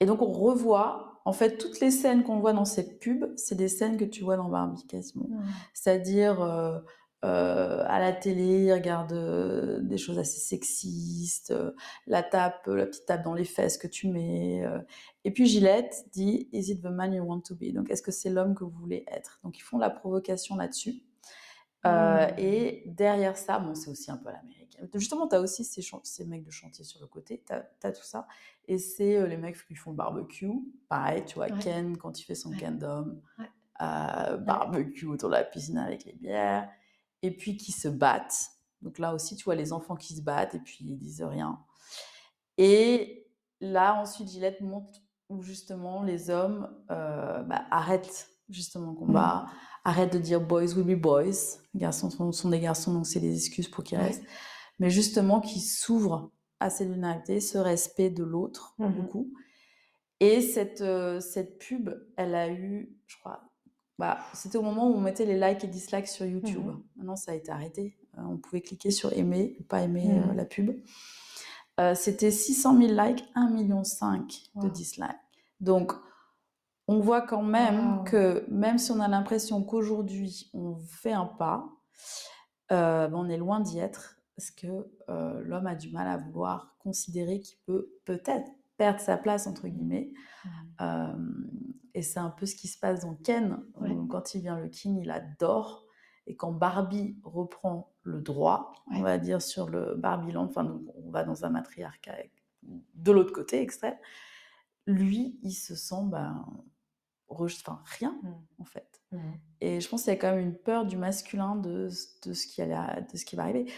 Et donc, on revoit, en fait, toutes les scènes qu'on voit dans cette pub, c'est des scènes que tu vois dans Barbie quasiment. C'est-à-dire euh, à la télé, il regarde euh, des choses assez sexistes, euh, la tape, la petite tape dans les fesses que tu mets. Et puis Gillette dit Is it the man you want to be? Donc est-ce que c'est l'homme que vous voulez être? Donc ils font la provocation là-dessus. Mmh. Et derrière ça, bon, c'est aussi un peu l'américaine. Justement, tu as aussi ces, ces, mecs de chantier sur le côté, tu as, tout ça. Et c'est les mecs qui font barbecue. Pareil, tu vois, Ken, quand il fait son Ken d'homme, barbecue autour de la piscine avec les bières et puis qui se battent. Donc là aussi, tu vois les enfants qui se battent et puis ils disent rien. Et là, ensuite, Gillette montre où justement les hommes euh, bah, arrêtent justement le combat, mmh. arrêtent de dire boys will be boys, les garçons sont, des garçons, donc c'est des excuses pour qu'ils restent, mais justement qui s'ouvrent à cette vulnérabilité, ce respect de l'autre, mmh beaucoup. Et cette, cette pub, elle a eu, je crois, bah, c'était au moment où on mettait les likes et dislikes sur YouTube. Mmh Maintenant, ça a été arrêté. on pouvait cliquer sur aimer ou pas aimer mmh la pub. c'était 600 000 likes, 1,5 million de dislikes. Donc, on voit quand même que même si on a l'impression qu'aujourd'hui on fait un pas, euh, ben, on est loin d'y être parce que euh, l'homme a du mal à vouloir considérer qu'il peut peut-être perdre sa place entre guillemets. Mmh. Euh, et c'est un peu ce qui se passe dans Ken. quand il vient le King, il adore. Et quand Barbie reprend le droit, on va dire sur le Barbie Land, enfin on va dans un matriarcat de l'autre côté extrait, lui, il se sent ben, enfin rien mmh. en fait. Mmh. Et je pense qu'il y a quand même une peur du masculin de, de, ce, qui allait, de ce qui va arriver.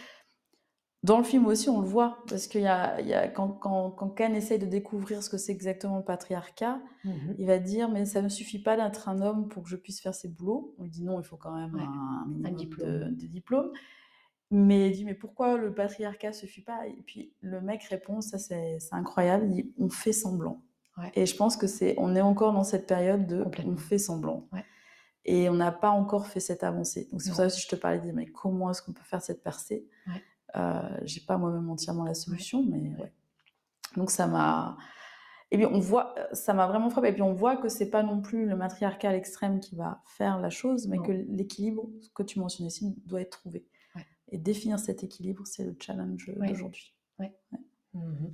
Dans le film aussi, on le voit, parce qu'il y a, il y a quand, quand, quand, Ken essaye de découvrir ce que c'est exactement le patriarcat, mmh il va dire Mais ça ne suffit pas d'être un homme pour que je puisse faire ses boulots. On lui dit Non, il faut quand même un, minimum diplôme. De, de, diplôme. Mais il dit Mais pourquoi le patriarcat ne suffit pas? Et puis le mec répond Ça, c'est incroyable il dit, On fait semblant. Et je pense que c'est, on est encore dans cette période de, on fait semblant. Et on n'a pas encore fait cette avancée. Donc c'est pour ça que je te parlais, de, mais comment est-ce qu'on peut faire cette percée? Ouais. Euh, J'ai pas moi-même entièrement la solution, mais ouais. Donc ça m'a, et puis on voit, ça m'a vraiment frappé. Et puis on voit que c'est pas non plus le matriarcal extrême qui va faire la chose, mais que l'équilibre que tu mentionnais ici doit être trouvé. Et définir cet équilibre, c'est le challenge d'aujourd'hui. Ouais. Mmh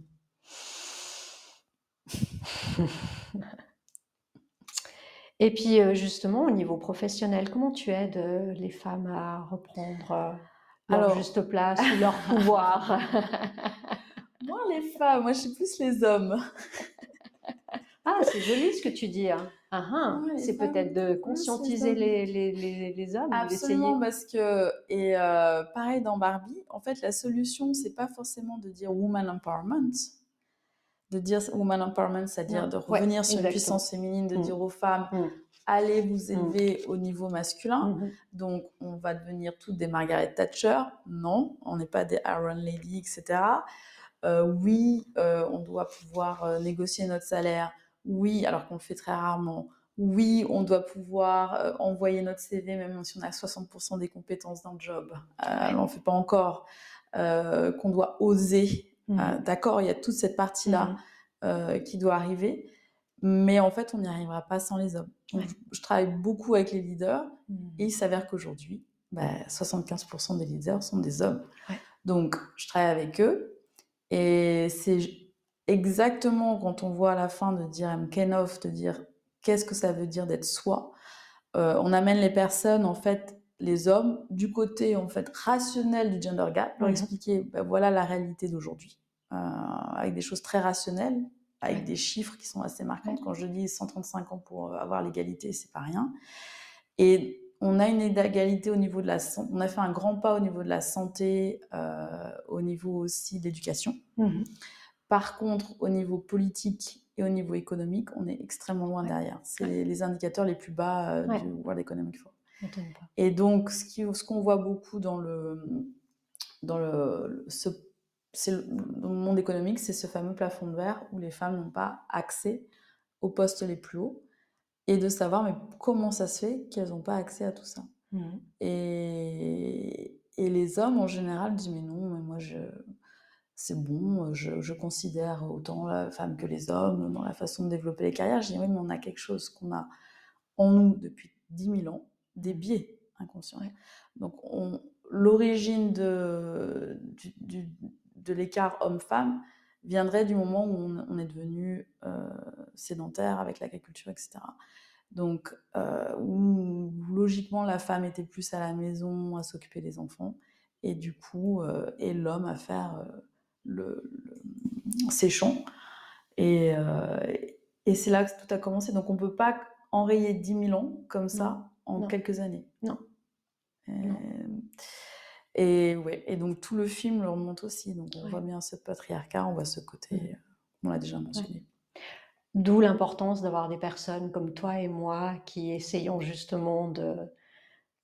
Et puis euh, justement, au niveau professionnel, comment tu aides euh, les femmes à reprendre euh, leur juste place leur pouvoir Moi, les femmes, moi, je suis plus les hommes. ah, c'est joli ce que tu dis. Hein. Ah, ah. c'est peut-être de conscientiser les, les, les, les, hommes. Absolument, parce que, et pareil dans Barbie, en fait, la solution, c'est pas forcément de dire woman empowerment, de dire woman empowerment, c'est-à-dire de revenir sur une puissance féminine, de mm. dire aux femmes, mm. Allez vous mm. élever au niveau masculin. Mm-hmm. Donc, on va devenir toutes des Margaret Thatcher. Non, on n'est pas des Iron Lady, etc. Euh, oui, euh, on doit pouvoir euh, négocier notre salaire. Oui, alors qu'on le fait très rarement. Oui, on doit pouvoir envoyer notre CV même si on a 60% des compétences dans le job. on ne fait pas encore. qu'on doit oser Mmh. D'accord, il y a toute cette partie-là mmh. qui doit arriver, mais en fait, on n'y arrivera pas sans les hommes. Je travaille beaucoup avec les leaders mmh. et il s'avère qu'aujourd'hui, bah, 75% des leaders sont des hommes. Donc, je travaille avec eux et c'est exactement quand on voit à la fin de dire I'm Ken de dire qu'est-ce que ça veut dire d'être soi. Euh, on amène les personnes en fait les hommes du côté en fait rationnel du gender gap, leur mhm. expliquer ben, voilà la réalité d'aujourd'hui, euh, avec des choses très rationnelles, avec des chiffres qui sont assez marquants. Quand je dis 135 ans pour avoir l'égalité, c'est pas rien. Et on a une égalité au niveau de la santé. On a fait un grand pas au niveau de la santé, euh, au niveau aussi de l'éducation. Mhm. Par contre, au niveau politique et au niveau économique, on est extrêmement loin derrière. C'est les, indicateurs les plus bas euh, du World Economic Forum. Et donc, ce qu'on voit beaucoup dans le, dans le, ce, le monde économique, c'est ce fameux plafond de verre où les femmes n'ont pas accès aux postes les plus hauts et de savoir mais comment ça se fait qu'elles n'ont pas accès à tout ça. Mmh. Et, et, les hommes en général disent mais non, mais moi je c'est bon, je, je, considère autant la femme que les hommes dans la façon de développer les carrières. Je dis oui, mais on a quelque chose qu'on a en nous depuis 10 000 ans, des biais inconscients. Donc, l'origine de, de l'écart homme-femme viendrait du moment où on, est devenu euh, sédentaire avec l'agriculture, etc. Donc, euh, où logiquement la femme était plus à la maison à s'occuper des enfants, et du coup, euh, et l'homme à faire le, ses champs. Et, et c'est là que tout a commencé. Donc, on peut pas enrayer 10 000 ans comme ça en quelques années. Non. Et, ouais, et donc tout le film le remonte aussi. Donc on voit bien ce patriarcat, on voit ce côté, euh, on l'a déjà mentionné. D'où l'importance d'avoir des personnes comme toi et moi qui essayons justement de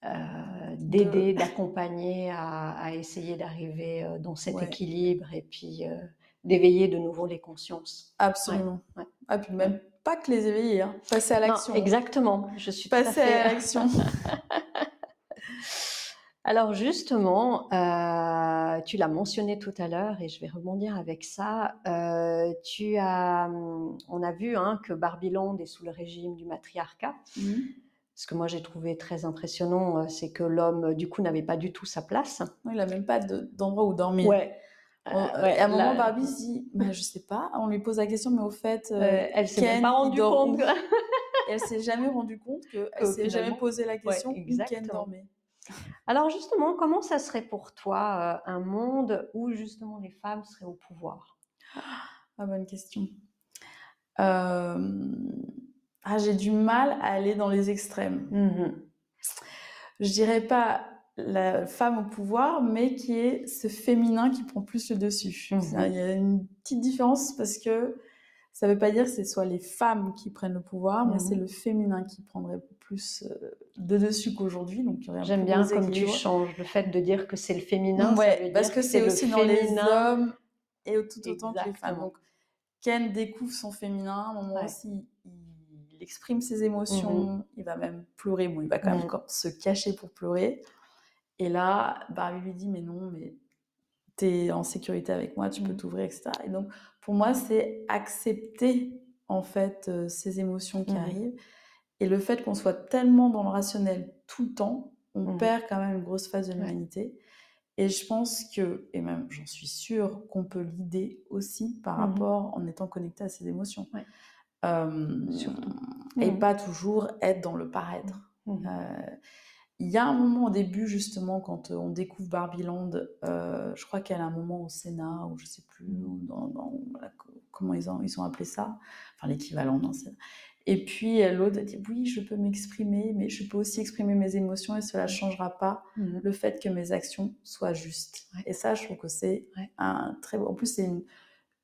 euh, d'aider, d'accompagner à, essayer d'arriver euh, dans cet équilibre et puis d'éveiller de nouveau les consciences. Absolument. Ouais. Ah, puis même pas que les éveiller, hein. passer à l'action. Exactement, je suis passer à, à l'action. Alors justement, euh, tu l'as mentionné tout à l'heure et je vais rebondir avec ça. Euh, tu as, on a vu hein, que Barbiland est sous le régime du matriarcat. Mmh. Ce que moi j'ai trouvé très impressionnant, euh, c'est que l'homme du coup n'avait pas du tout sa place. il n'a même pas d'endroit où dormir. Ouais. à un moment, Barbie se dit, bah, je sais pas. On lui pose la question, mais au fait, elle s'est pas rendue compte. elle s'est jamais rendue compte qu'elle s'est jamais posé la question où Ken dormait. Alors justement, comment ça serait pour toi euh, un monde où justement les femmes seraient au pouvoir? Ah, Bonne question. Euh, ah, j'ai du mal à aller dans les extrêmes. Mmh Je dirais pas la femme au pouvoir, mais qui est ce féminin qui prend plus le dessus. Mmh Il y a une petite différence parce que ça ne veut pas dire que ce soit les femmes qui prennent le pouvoir, mais c'est mmh le féminin qui prendrait plus euh, de dessus qu'aujourd'hui. Donc j'aime bien comme tu changes le fait de dire que c'est le féminin. Ouais, parce que c'est aussi dans les hommes et tout autant que les femmes. Donc Ken découvre son féminin. À un moment aussi, il exprime ses émotions. Mmh il va même pleurer. Bon, il va quand même mmh. se cacher pour pleurer. Et là, Barbie lui dit mais non, mais tu es en sécurité avec moi, tu peux t'ouvrir, etc. Et donc pour moi, c'est accepter en fait euh, ces émotions qui mmh arrivent. Et le fait qu'on soit tellement dans le rationnel tout le temps, on mmh. perd quand même une grosse phase de l'humanité. Et je pense que, et même j'en suis sûre, qu'on peut l'idée aussi par mmh. rapport en étant connecté à ses émotions. et pas toujours être dans le paraître. Euh, il y a un moment au début, justement, quand euh, on découvre Barbieland, euh, je crois qu'il y a un moment au Sénat, ou je sais plus, dans, comment ils ont, ils ont appelé ça, enfin l'équivalent d'un Sénat. Et puis euh, l'autre a dit oui, je peux m'exprimer, mais je peux aussi exprimer mes émotions et cela ne changera pas mmh le fait que mes actions soient justes. Et ça, je trouve que c'est un très beau. En plus, c'est une,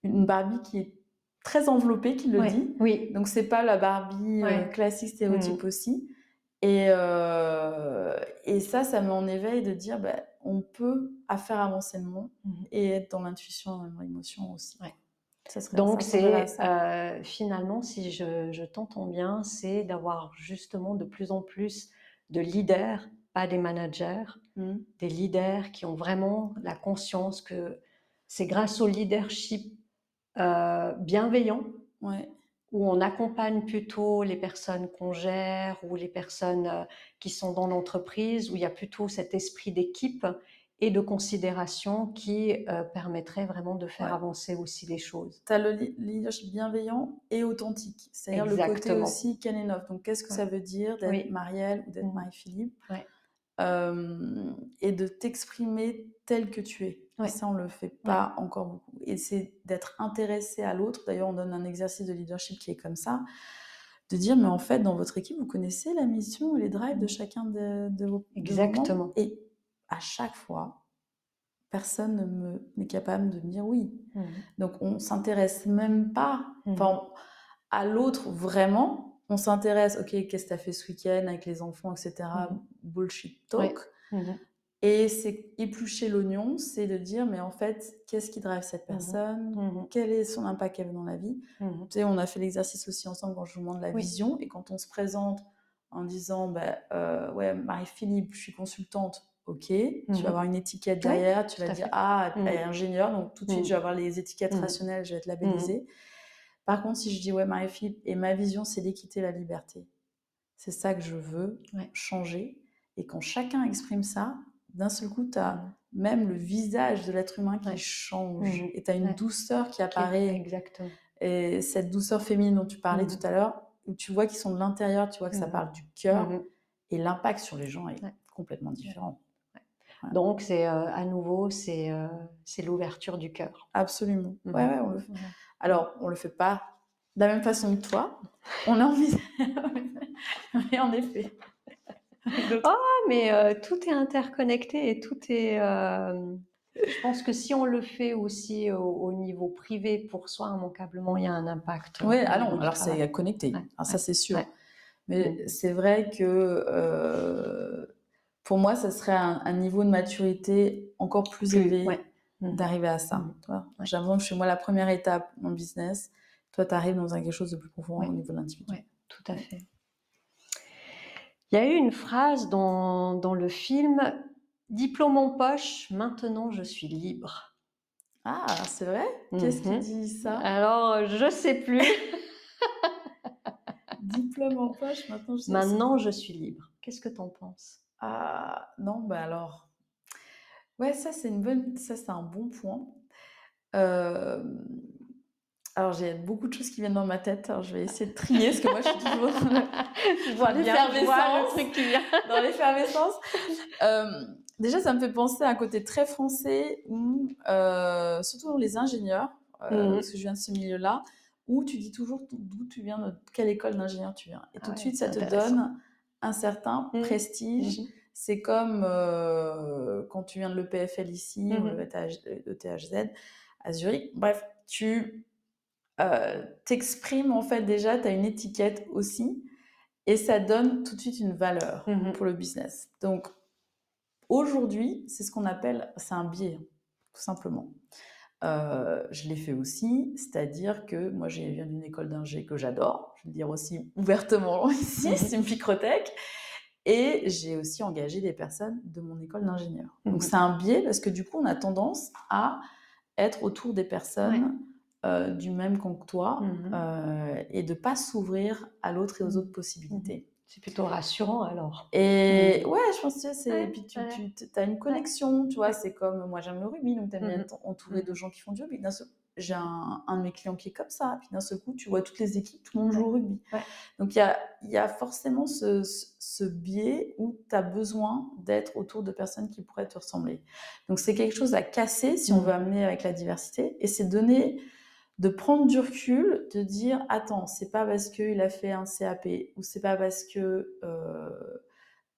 une, Barbie qui est très enveloppée, qui le dit. Oui. Donc c'est pas la Barbie classique stéréotype mmh. aussi. Et, euh, et ça, ça met en éveil de dire, bah, on peut faire avancer le monde mmh et être dans l'intuition et dans l'émotion aussi. Donc, c'est euh, finalement, si je, je t'entends bien, c'est d'avoir justement de plus en plus de leaders, pas des managers, mmh. des leaders qui ont vraiment la conscience que c'est grâce au leadership euh, bienveillant ouais où on accompagne plutôt les personnes qu'on gère ou les personnes euh, qui sont dans l'entreprise, où il y a plutôt cet esprit d'équipe et de considération qui euh, permettrait vraiment de faire avancer aussi les choses. Tu as le leadership bienveillant et authentique, c'est-à-dire le côté aussi Kanenov. Donc qu'est-ce que ça veut dire d'être Marielle ou d'être mmh. Marie-Philippe euh, Et de t'exprimer tel que tu es. Ça, on le fait pas encore beaucoup. Et c'est d'être intéressé à l'autre. D'ailleurs, on donne un exercice de leadership qui est comme ça, de dire, mais en fait, dans votre équipe, vous connaissez la mission et les drives de chacun de, de vos Exactement. et à chaque fois, personne n'est capable de me dire oui. Mmh. Donc, on s'intéresse même pas mmh. à l'autre vraiment. On s'intéresse, ok, qu'est-ce que tu as fait ce week-end avec les enfants, etc. Bullshit talk. Et c'est éplucher l'oignon, c'est de dire, mais en fait, qu'est-ce qui drive cette mmh personne? Mmh Quel est son impact qu'elle a dans la vie? Mmh Tu sais, on a fait l'exercice aussi ensemble quand je vous demande la vision. Et quand on se présente en disant, bah, euh, ouais, Marie-Philippe, je suis consultante, ok, tu vas avoir une étiquette derrière, tu vas dire, ah, elle est ingénieure, donc tout de suite, je vais avoir les étiquettes rationnelles, je vais être labellisée. Par contre, si je dis, ouais, Marie-Philippe, et ma vision, c'est d'équité la liberté. C'est ça que je veux changer. Et quand chacun exprime ça, d'un seul coup, tu as même le visage de l'être humain qui change. Mmh. Et tu as une douceur qui apparaît. Exactement. Et cette douceur féminine dont tu parlais mmh. tout à l'heure, où tu vois qu'ils sont de l'intérieur, tu vois que ça mmh. parle du cœur. Et l'impact sur les gens est complètement différent. Donc, c'est euh, à nouveau, c'est euh, l'ouverture du cœur. Absolument. Ouais, ouais, on le fait. Alors, on le fait pas de la même façon que toi. On a envie. Mais en effet. oh, mais euh, tout est interconnecté et tout est. Euh, je pense que si on le fait aussi au, niveau privé pour soi, immanquablement, il y a un impact. Oui, ah alors c'est connecté. Ah, ça, c'est sûr. Mais mm. c'est vrai que pour moi, ça serait un, niveau de maturité encore plus, élevé mm. d'arriver à ça. Mm. J'ai l'impression que chez moi, la première étape dans le business, toi, tu arrives dans quelque chose de plus profond au niveau de l'individu. Oui, tout à fait. Il y a eu une phrase dans, dans le film Diplôme en poche, maintenant je suis libre. Ah, c'est vrai? Qu'est-ce qui mhm. dit ça? Alors, je sais plus. Diplôme en poche, maintenant je suis Maintenant je suis libre. Qu'est-ce que tu en penses? Ah, non, bah alors. Ouais, ça c'est une bonne, ça c'est un bon point. Euh, alors, j'ai beaucoup de choses qui viennent dans ma tête. Alors, je vais essayer de trier, parce que moi, je suis toujours dans l'effervescence. dans l'effervescence. Euh, déjà, ça me fait penser à un côté très français, où, euh, surtout les ingénieurs, euh, mmh. parce que je viens de ce milieu-là, où tu dis toujours d'où tu viens, de quelle école d'ingénieur tu viens. Et tout de suite, ça te donne un certain mmh. prestige. Mmh. C'est comme quand tu viens de l'EPFL ici, ou le ETHZ à Zurich. Bref, tu euh, t'exprimes en fait déjà, tu as une étiquette aussi, et ça donne tout de suite une valeur mmh pour le business. Donc aujourd'hui, c'est ce qu'on appelle, c'est un biais, tout simplement. Euh, je l'ai fait aussi, c'est-à-dire que moi j'ai viens d'une école d'ingé que j'adore, je vais le dire aussi ouvertement ici, c'est une microtech, et j'ai aussi engagé des personnes de mon école d'ingénieur. Donc mmh c'est un biais parce que du coup on a tendance à être autour des personnes euh, du même camp que toi mmh euh, et de pas s'ouvrir à l'autre et aux mmh. autres possibilités. Mmh. C'est plutôt rassurant alors. Et ouais, je pense que c'est. puis tu, as une connexion, tu vois. C'est comme moi, j'aime le rugby, donc tu aimes bien être entouré de gens qui font du rugby. J'ai un, un, de mes clients qui est comme ça. Puis d'un seul coup, tu vois toutes les équipes, tout le monde joue au rugby. Donc il y a, y a, forcément ce, ce biais où tu as besoin d'être autour de personnes qui pourraient te ressembler. Donc c'est quelque chose à casser si on veut amener avec la diversité. Et c'est donner de prendre du recul, de dire attends, c'est pas parce qu'il a fait un CAP ou c'est pas parce que euh,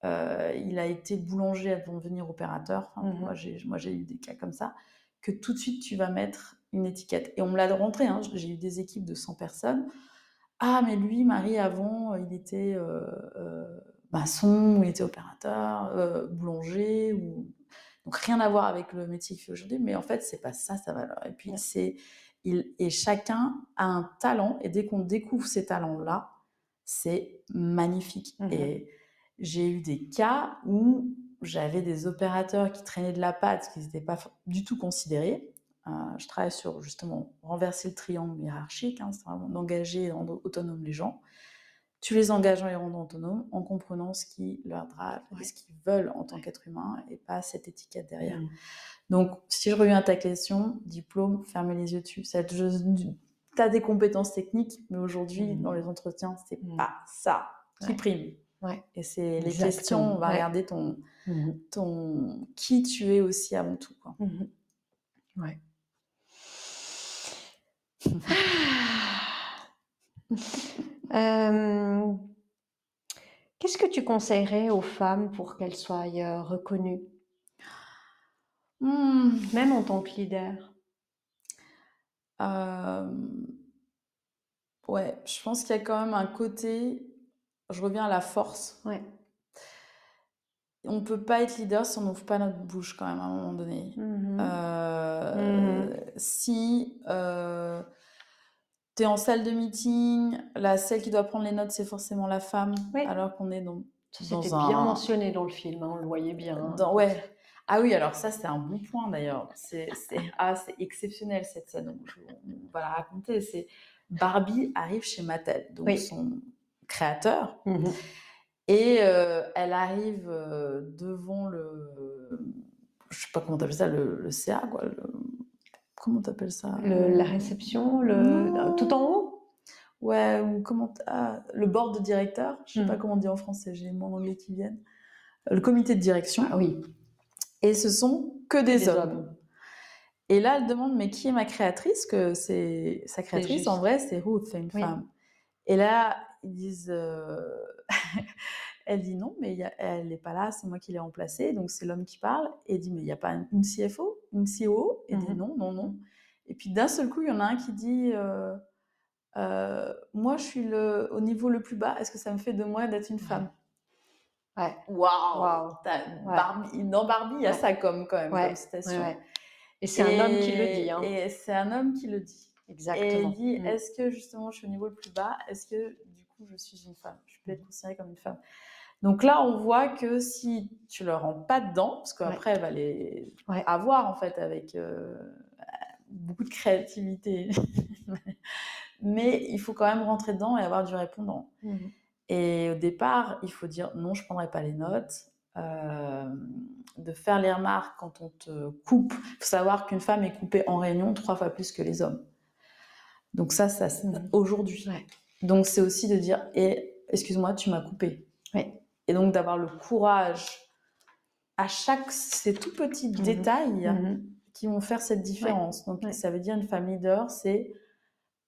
euh, il a été boulanger avant de devenir opérateur. Mmh moi, j'ai moi j'ai eu des cas comme ça que tout de suite tu vas mettre une étiquette. Et on me l'a rentré. Hein, j'ai eu des équipes de 100 personnes. Ah mais lui, Marie, avant, il était euh, maçon, ou il était opérateur, boulanger ou donc rien à voir avec le métier qu'il fait aujourd'hui, mais en fait, c'est pas ça sa valeur. Et puis, c'est et chacun a un talent, et dès qu'on découvre ces talents-là, c'est magnifique. Mmh et j'ai eu des cas où j'avais des opérateurs qui traînaient de la patte, qui n'étaient pas du tout considérés. Euh, je travaille sur justement renverser le triangle hiérarchique, hein, c'est vraiment d'engager et rendre autonomes les gens. Tu les engages en les rendant autonomes en comprenant ce qui leur drive et ce qu'ils veulent en tant qu'être humain et pas cette étiquette derrière. Mmh. Donc, si je reviens à ta question, diplôme, fermer les yeux dessus. Tu as des compétences techniques, mais aujourd'hui, mmh. dans les entretiens, c'est mmh. pas ça qui prime. Ouais. Et c'est les questions, on va regarder ton, mmh. ton qui tu es aussi avant tout. Quoi. Ouais. Euh, qu'est-ce que tu conseillerais aux femmes pour qu'elles soient euh, reconnues? Mmh. Même en tant que leader. ouais, je pense qu'il y a quand même un côté, je reviens à la force. Ouais. On ne peut pas être leader si on n'ouvre pas notre bouche quand même à un moment donné. Mmh euh, mmh si en salle de meeting, la celle qui doit prendre les notes, c'est forcément la femme, alors qu'on est dans... Ça, c'était bien mentionné dans le film, hein, on le voyait bien. Hein. Dans, ouais, ah oui, alors ça, c'est un bon point d'ailleurs. C'est ah, exceptionnel cette scène. on va la raconter. C'est Barbie arrive chez Mattel, donc son créateur. Mmh et euh, elle arrive euh, devant le. Je sais pas comment t'appelles ça, le, le CA, quoi. Le, comment t'appelles ça La réception, le, tout en haut? Ouais, ou comment. Ah, le board de directeur. Je sais pas mmh. comment on dit en français, j'ai mon anglais qui viennent. Le comité de direction. Ah oui. Et ce sont que des, hommes. Et là, elle demande, mais qui est ma créatrice? Que c'est sa créatrice, en vrai, c'est Ruth, c'est une femme. Et là, ils disent, euh, elle dit non, mais elle n'est pas là, c'est moi qui l'ai remplacée. Donc c'est l'homme qui parle et dit, mais il n'y a pas une CFO, une CEO Et dit mhm. non, non, non. Et puis d'un seul coup, il y en a un qui dit, euh, euh, moi, je suis le, au niveau le plus bas. Est-ce que ça me fait de moi d'être une femme? Ouais. Waouh! Wow. Dans Barbie, il y a ça comme, quand même, comme citation. Et c'est un homme qui le dit. Hein. Et c'est un homme qui le dit. Exactement. Et elle dit, mm. est-ce que justement je suis au niveau le plus bas Est-ce que du coup je suis une femme? Je peux être considérée comme une femme donc là, on voit que si tu leur rends pas dedans, parce qu'après, elle va les avoir en fait avec euh, beaucoup de créativité, mais il faut quand même rentrer dedans et avoir du répondant. Mmh et au départ, il faut dire non, je prendrai pas les notes. Euh, de faire les remarques quand on te coupe. Il faut savoir qu'une femme est coupée en réunion trois fois plus que les hommes. Donc ça, ça mmh aujourd'hui. Donc c'est aussi de dire, eh, excuse-moi, tu m'as coupé. Et donc d'avoir le courage à chaque ces tout petits mmh détails qui vont faire cette différence. Donc ça veut dire une femme leader, c'est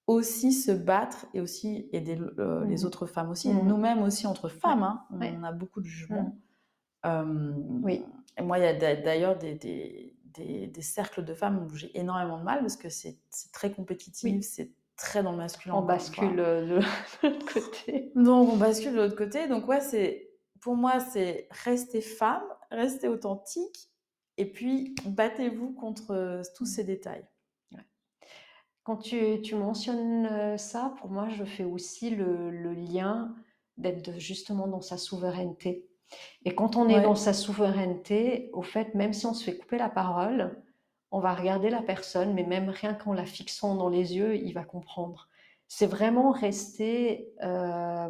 aussi se battre et aussi aider les mmh autres femmes aussi, nous-mêmes aussi entre femmes. Hein, on, a beaucoup de jugements. Mmh. oui. Et moi, il y a d'ailleurs des, des, des, cercles de femmes où j'ai énormément de mal parce que c'est très compétitif, c'est très dans le masculin. On bascule de l'autre côté. Donc, on bascule de l'autre côté. Donc, ouais, c'est pour moi, c'est rester femme, rester authentique et puis battez-vous contre tous ces détails. Quand tu, tu, mentionnes euh, ça, pour moi, je fais aussi le, lien d'être justement dans sa souveraineté. Et quand on est dans sa souveraineté, au fait, même si on se fait couper la parole, on va regarder la personne, mais même rien qu'en la fixant dans les yeux, il va comprendre. C'est vraiment rester euh,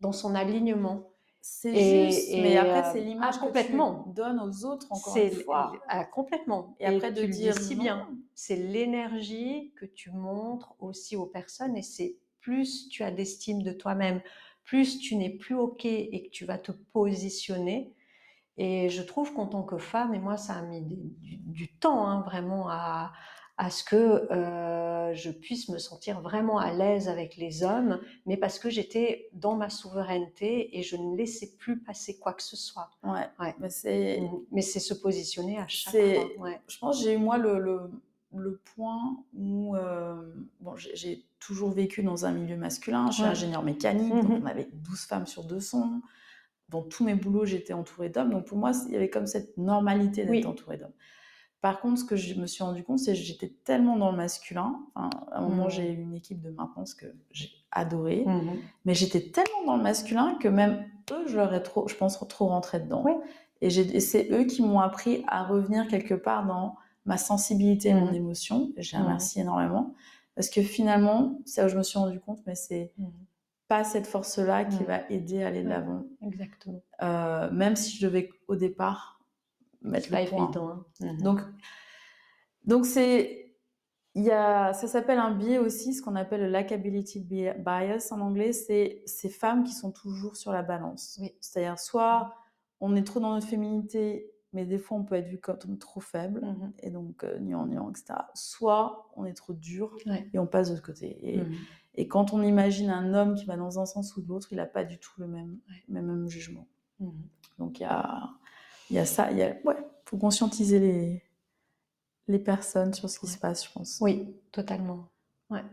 dans son alignement. C'est juste, mais après, c'est euh, l'image ah, que tu donnes aux autres encore une fois. Ah, complètement. Et, après, de dire si bien, c'est l'énergie que tu montres aussi aux personnes et c'est plus tu as d'estime de toi-même, plus tu n'es plus OK et que tu vas te positionner. Et je trouve qu'en tant que femme, et moi, ça a mis du, temps hein, vraiment à, à ce que euh, je puisse me sentir vraiment à l'aise avec les hommes, mais parce que j'étais dans ma souveraineté et je ne laissais plus passer quoi que ce soit. Ouais, ouais. mais c'est mmh. mais c'est se positionner à chaque fois. Ouais. Je pense que j'ai eu moi le, le, le, point où euh, bon, j'ai toujours vécu dans un milieu masculin. Je suis ingénieur mécanique, donc mmh on avait 12 femmes sur 200. Dans tous mes boulots, j'étais entourée d'hommes. Donc pour moi, il y avait comme cette normalité d'être entourée d'hommes. Par contre, ce que je me suis rendu compte, c'est que j'étais tellement dans le masculin. à un moment, mmh. j'ai eu une équipe de maintenance que j'ai adorée, mmh mais j'étais tellement dans le masculin que même eux, je leur ai trop, je pense, trop rentré dedans. Et, c'est eux qui m'ont appris à revenir quelque part dans ma sensibilité et mon mmh. émotion. Et je les remercie énormément parce que finalement, c'est là où je me suis rendu compte, mais c'est pas cette force-là qui va aider à aller de l'avant. Exactement. Euh, même si je devais au départ mettre pas évident. Hein. Mmh donc, donc c'est, il y a, ça s'appelle un biais aussi, ce qu'on appelle le lackability bias en anglais. C'est ces femmes qui sont toujours sur la balance. Oui. C'est-à-dire soit on est trop dans notre féminité, mais des fois on peut être vu comme trop faible mmh et donc euh, nuant, etc. Soit on est trop dur et on passe de l'autre côté. Et, mmh et, quand on imagine un homme qui va dans un sens ou de l'autre, il n'a pas du tout le même, même, même jugement. Donc il y a il y a ça, il y a, ouais, faut conscientiser les, les personnes sur ce qui se passe, je pense. Oui, totalement. Ouais.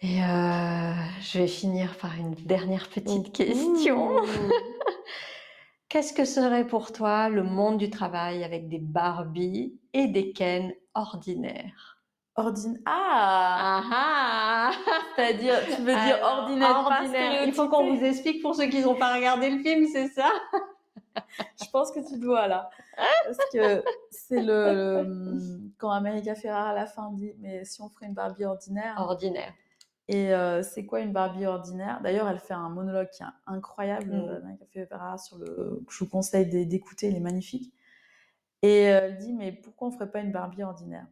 Et euh, je vais finir par une dernière petite question. Qu'est-ce que serait pour toi le monde du travail avec des Barbie et des Ken ordinaires? Ordinaire. Ah, ah, ah. C'est-à-dire, tu veux dire ordinaire, ordinaire. Il faut qu'on vous explique pour ceux qui n'ont pas regardé le film, c'est ça? Je pense que tu dois là. Parce que c'est le, Quand America Ferrara à la fin dit Mais si on ferait une Barbie ordinaire? Ordinaire. Et euh, c'est quoi une Barbie ordinaire? D'ailleurs, elle fait un monologue qui est incroyable, mm. Euh, America Ferrara, sur le... je vous conseille d'écouter, il est magnifique. Et euh, elle dit Mais pourquoi on ferait pas une Barbie ordinaire?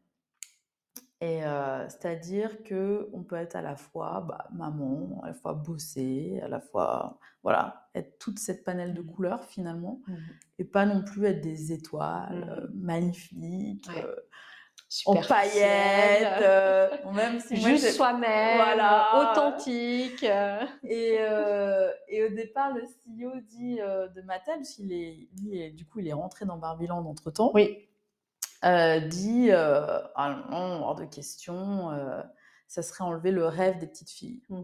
Et c'est-à-dire que on peut être à la fois bah, maman, à la fois bosser, à la fois voilà, être toute cette panel de mmh couleurs finalement, mmh et pas non plus être des étoiles mmh magnifiques. en paillettes, même si juste soi-même, voilà. authentique. Et, et, au départ, le CEO dit de Mattel, s'il est, lui, du coup, il est rentré dans Barbieland entre temps. Oui. Euh, dit euh, ah non, hors de question, euh, ça serait enlever le rêve des petites filles. Mmh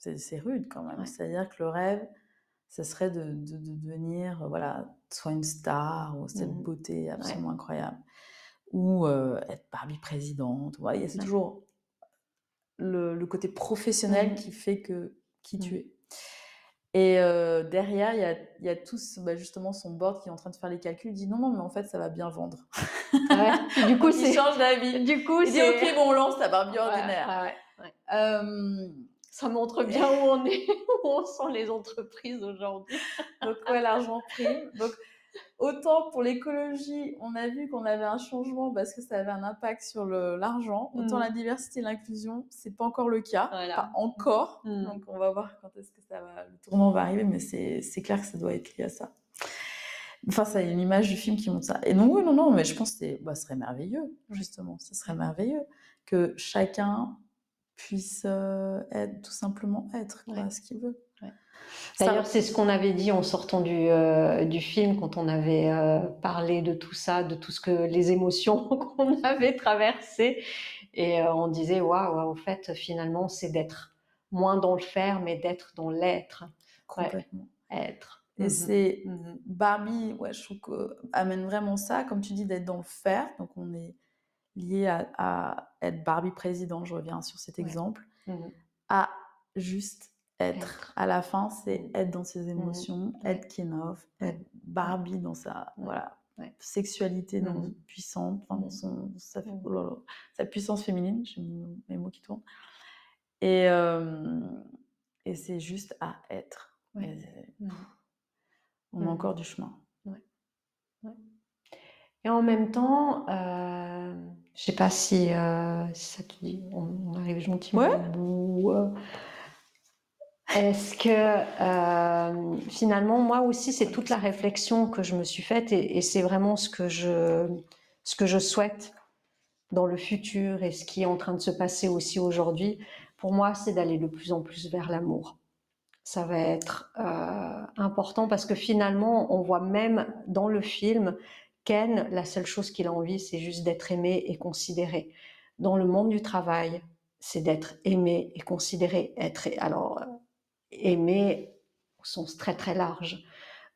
c'est rude quand même. C'est-à-dire que le rêve, ça serait de, de, devenir voilà, soit une star ou cette mmh beauté absolument incroyable. ou être Barbie présidente. Voilà, c'est toujours le, côté professionnel mmh qui fait que qui tu es. Et derrière, il y a, y a tous, bah, justement, son board qui est en train de faire les calculs. Il dit non, non, mais en fait, ça va bien vendre. Ouais. du coup, c'est. change d'avis. Du coup, dit ok, bon, on lance la Barbie ordinaire. ça montre bien où on est, où on sont les entreprises aujourd'hui. Donc, ouais, l'argent prime. Donc, Autant pour l'écologie, on a vu qu'on avait un changement parce que ça avait un impact sur l'argent. Autant mm. la diversité et l'inclusion, c'est pas encore le cas. Pas encore. Mm. Donc on va voir quand est-ce que ça va, le tournant va arriver, mais c'est clair que ça doit être lié à ça. Enfin, ça une image du film qui montre ça. Et non, oui, non, non, mais je pense que bah, ce serait merveilleux, justement. Ce serait merveilleux que chacun puisse euh, être, tout simplement être, ce qu'il veut. D'ailleurs, c'est ce qu'on avait dit en sortant du, euh, du film, quand on avait euh, parlé de tout ça, de tout ce que les émotions qu'on avait traversées. Et euh, on disait, waouh, en fait, finalement, c'est d'être moins dans le faire, mais d'être dans l'être. Complètement. être. Et mhm. c'est. Barbie, ouais, je trouve que amène vraiment ça, comme tu dis, d'être dans le faire. Donc, on est lié à, être Barbie président, je reviens sur cet exemple, mhm. à juste être. À la fin, c'est mmh. être dans ses mmh. émotions, être Kinov, être Barbie dans sa voilà, sexualité dans mmh. puissante, dans son, sa, oh sa, puissance féminine, j'ai mes mots qui tournent. Et, et c'est juste à être. On a encore du chemin. Et en même temps, euh, je sais pas si, euh, ça te dit, on, arrive gentiment ouais. au bout. Est-ce que euh, finalement, moi aussi, c'est toute la réflexion que je me suis faite et, c'est vraiment ce que, je, ce que je souhaite dans le futur et ce qui est en train de se passer aussi aujourd'hui. Pour moi, c'est d'aller de plus en plus vers l'amour. Ça va être euh, important parce que finalement, on voit même dans le film Ken, la seule chose qu'il a envie, c'est juste d'être aimé et considéré. Dans le monde du travail, c'est d'être aimé et considéré. Être, alors, aimer au sens très très large.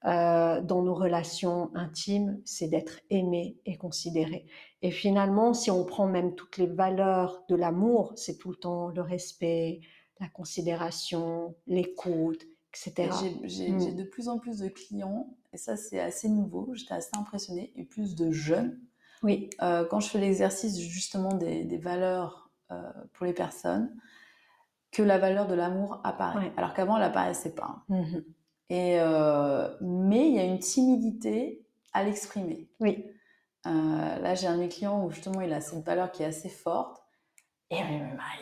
Euh, dans nos relations intimes, c'est d'être aimé et considéré. Et finalement, si on prend même toutes les valeurs de l'amour, c'est tout le temps le respect, la considération, l'écoute, etc. Mm. J'ai de plus en plus de clients, et ça c'est assez nouveau, j'étais assez impressionnée, et plus de jeunes. Oui. Euh, quand je fais l'exercice justement des, des valeurs euh, pour les personnes, que la valeur de l'amour apparaît. Alors qu'avant, elle apparaissait pas. Mmh Et euh, mais il y a une timidité à l'exprimer. Oui. Là, j'ai un de mes clients où justement, il a cette valeur qui est assez forte. Et me dit,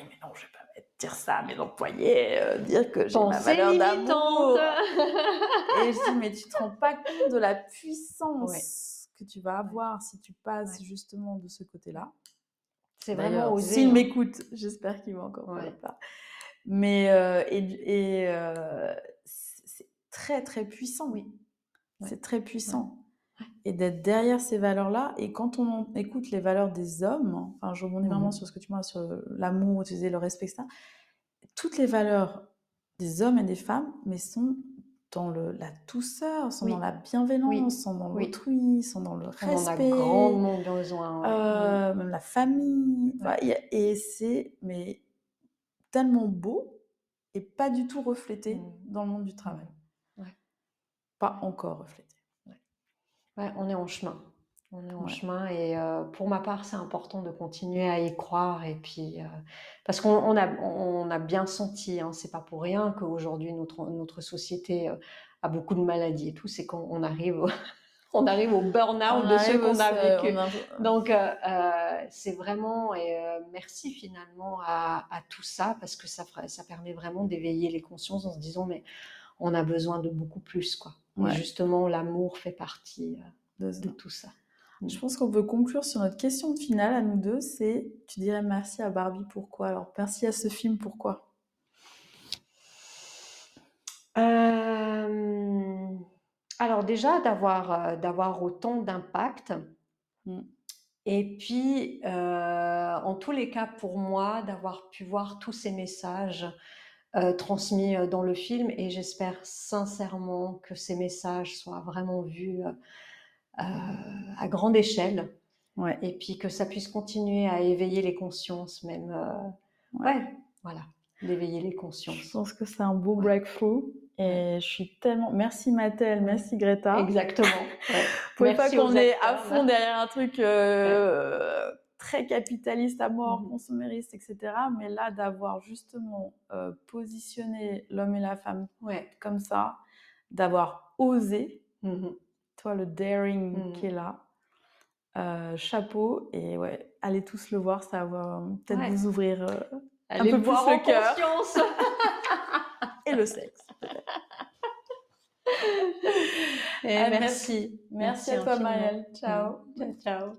mais non, je vais pas dire ça à mes employés, euh, dire que j'ai ma valeur d'amour. Et je dis, mais tu te rends pas compte de la puissance que tu vas avoir si tu passes justement de ce côté-là. C'est vraiment osé. S'il m'écoute, j'espère qu'il va encore pas. Mais euh, et, euh, c'est très très puissant, oui. C'est très puissant. Et d'être derrière ces valeurs-là, et quand on écoute les valeurs des hommes, enfin, je rebondis vraiment mmh sur ce que tu m'as sur l'amour, tu disais le respect, ça. Toutes les valeurs des hommes et des femmes, mais sont dans le, la douceur, sont dans la bienveillance, sont dans l'autrui, sont dans le respect. On a grandement besoin. Euh, même la famille. et c'est, mais tellement beau et pas du tout reflété mmh. dans le monde du travail. Ouais. Pas encore reflété. Ouais. on est en chemin. On est en chemin et euh, pour ma part, c'est important de continuer à y croire et puis euh, parce qu'on a, on a bien senti, hein, c'est pas pour rien qu'aujourd'hui notre, notre société euh, a beaucoup de maladies et tout, c'est qu'on arrive on arrive au burn-out de ce qu'on a vécu. Donc, euh, c'est vraiment, et merci finalement à, tout ça, parce que ça, ça permet vraiment d'éveiller les consciences en se disant, mais on a besoin de beaucoup plus, quoi. Justement, l'amour fait partie de, tout ça. Je pense qu'on peut conclure sur notre question finale à nous deux, c'est, tu dirais merci à Barbie, pourquoi? Alors, merci à ce film, pourquoi? Alors déjà d'avoir, euh, d'avoir autant d'impact. Mmh. et puis, euh, en tous les cas pour moi, d'avoir pu voir tous ces messages, euh, transmis, dans le film et j'espère sincèrement que ces messages soient vraiment vus, à grande échelle Ouais. Et puis que ça puisse continuer à éveiller les consciences, même. ouais. voilà, d'éveiller les consciences. Je pense que c'est un beau breakthrough. Et je suis tellement. Merci Mathilde, merci Greta. Exactement. Ouais. Pour pas qu'on est à fond derrière un truc euh, très capitaliste à mort, mmh consommériste, etc. Mais là, d'avoir justement euh, positionné l'homme et la femme comme ça, d'avoir osé, mmh toi, le daring mmh qui est là, euh, chapeau. Et ouais, allez tous le voir, ça va peut-être vous ouvrir un peu plus le cœur. et le sexe. merci. Merci, à toi, Marielle. Ciao. Ciao.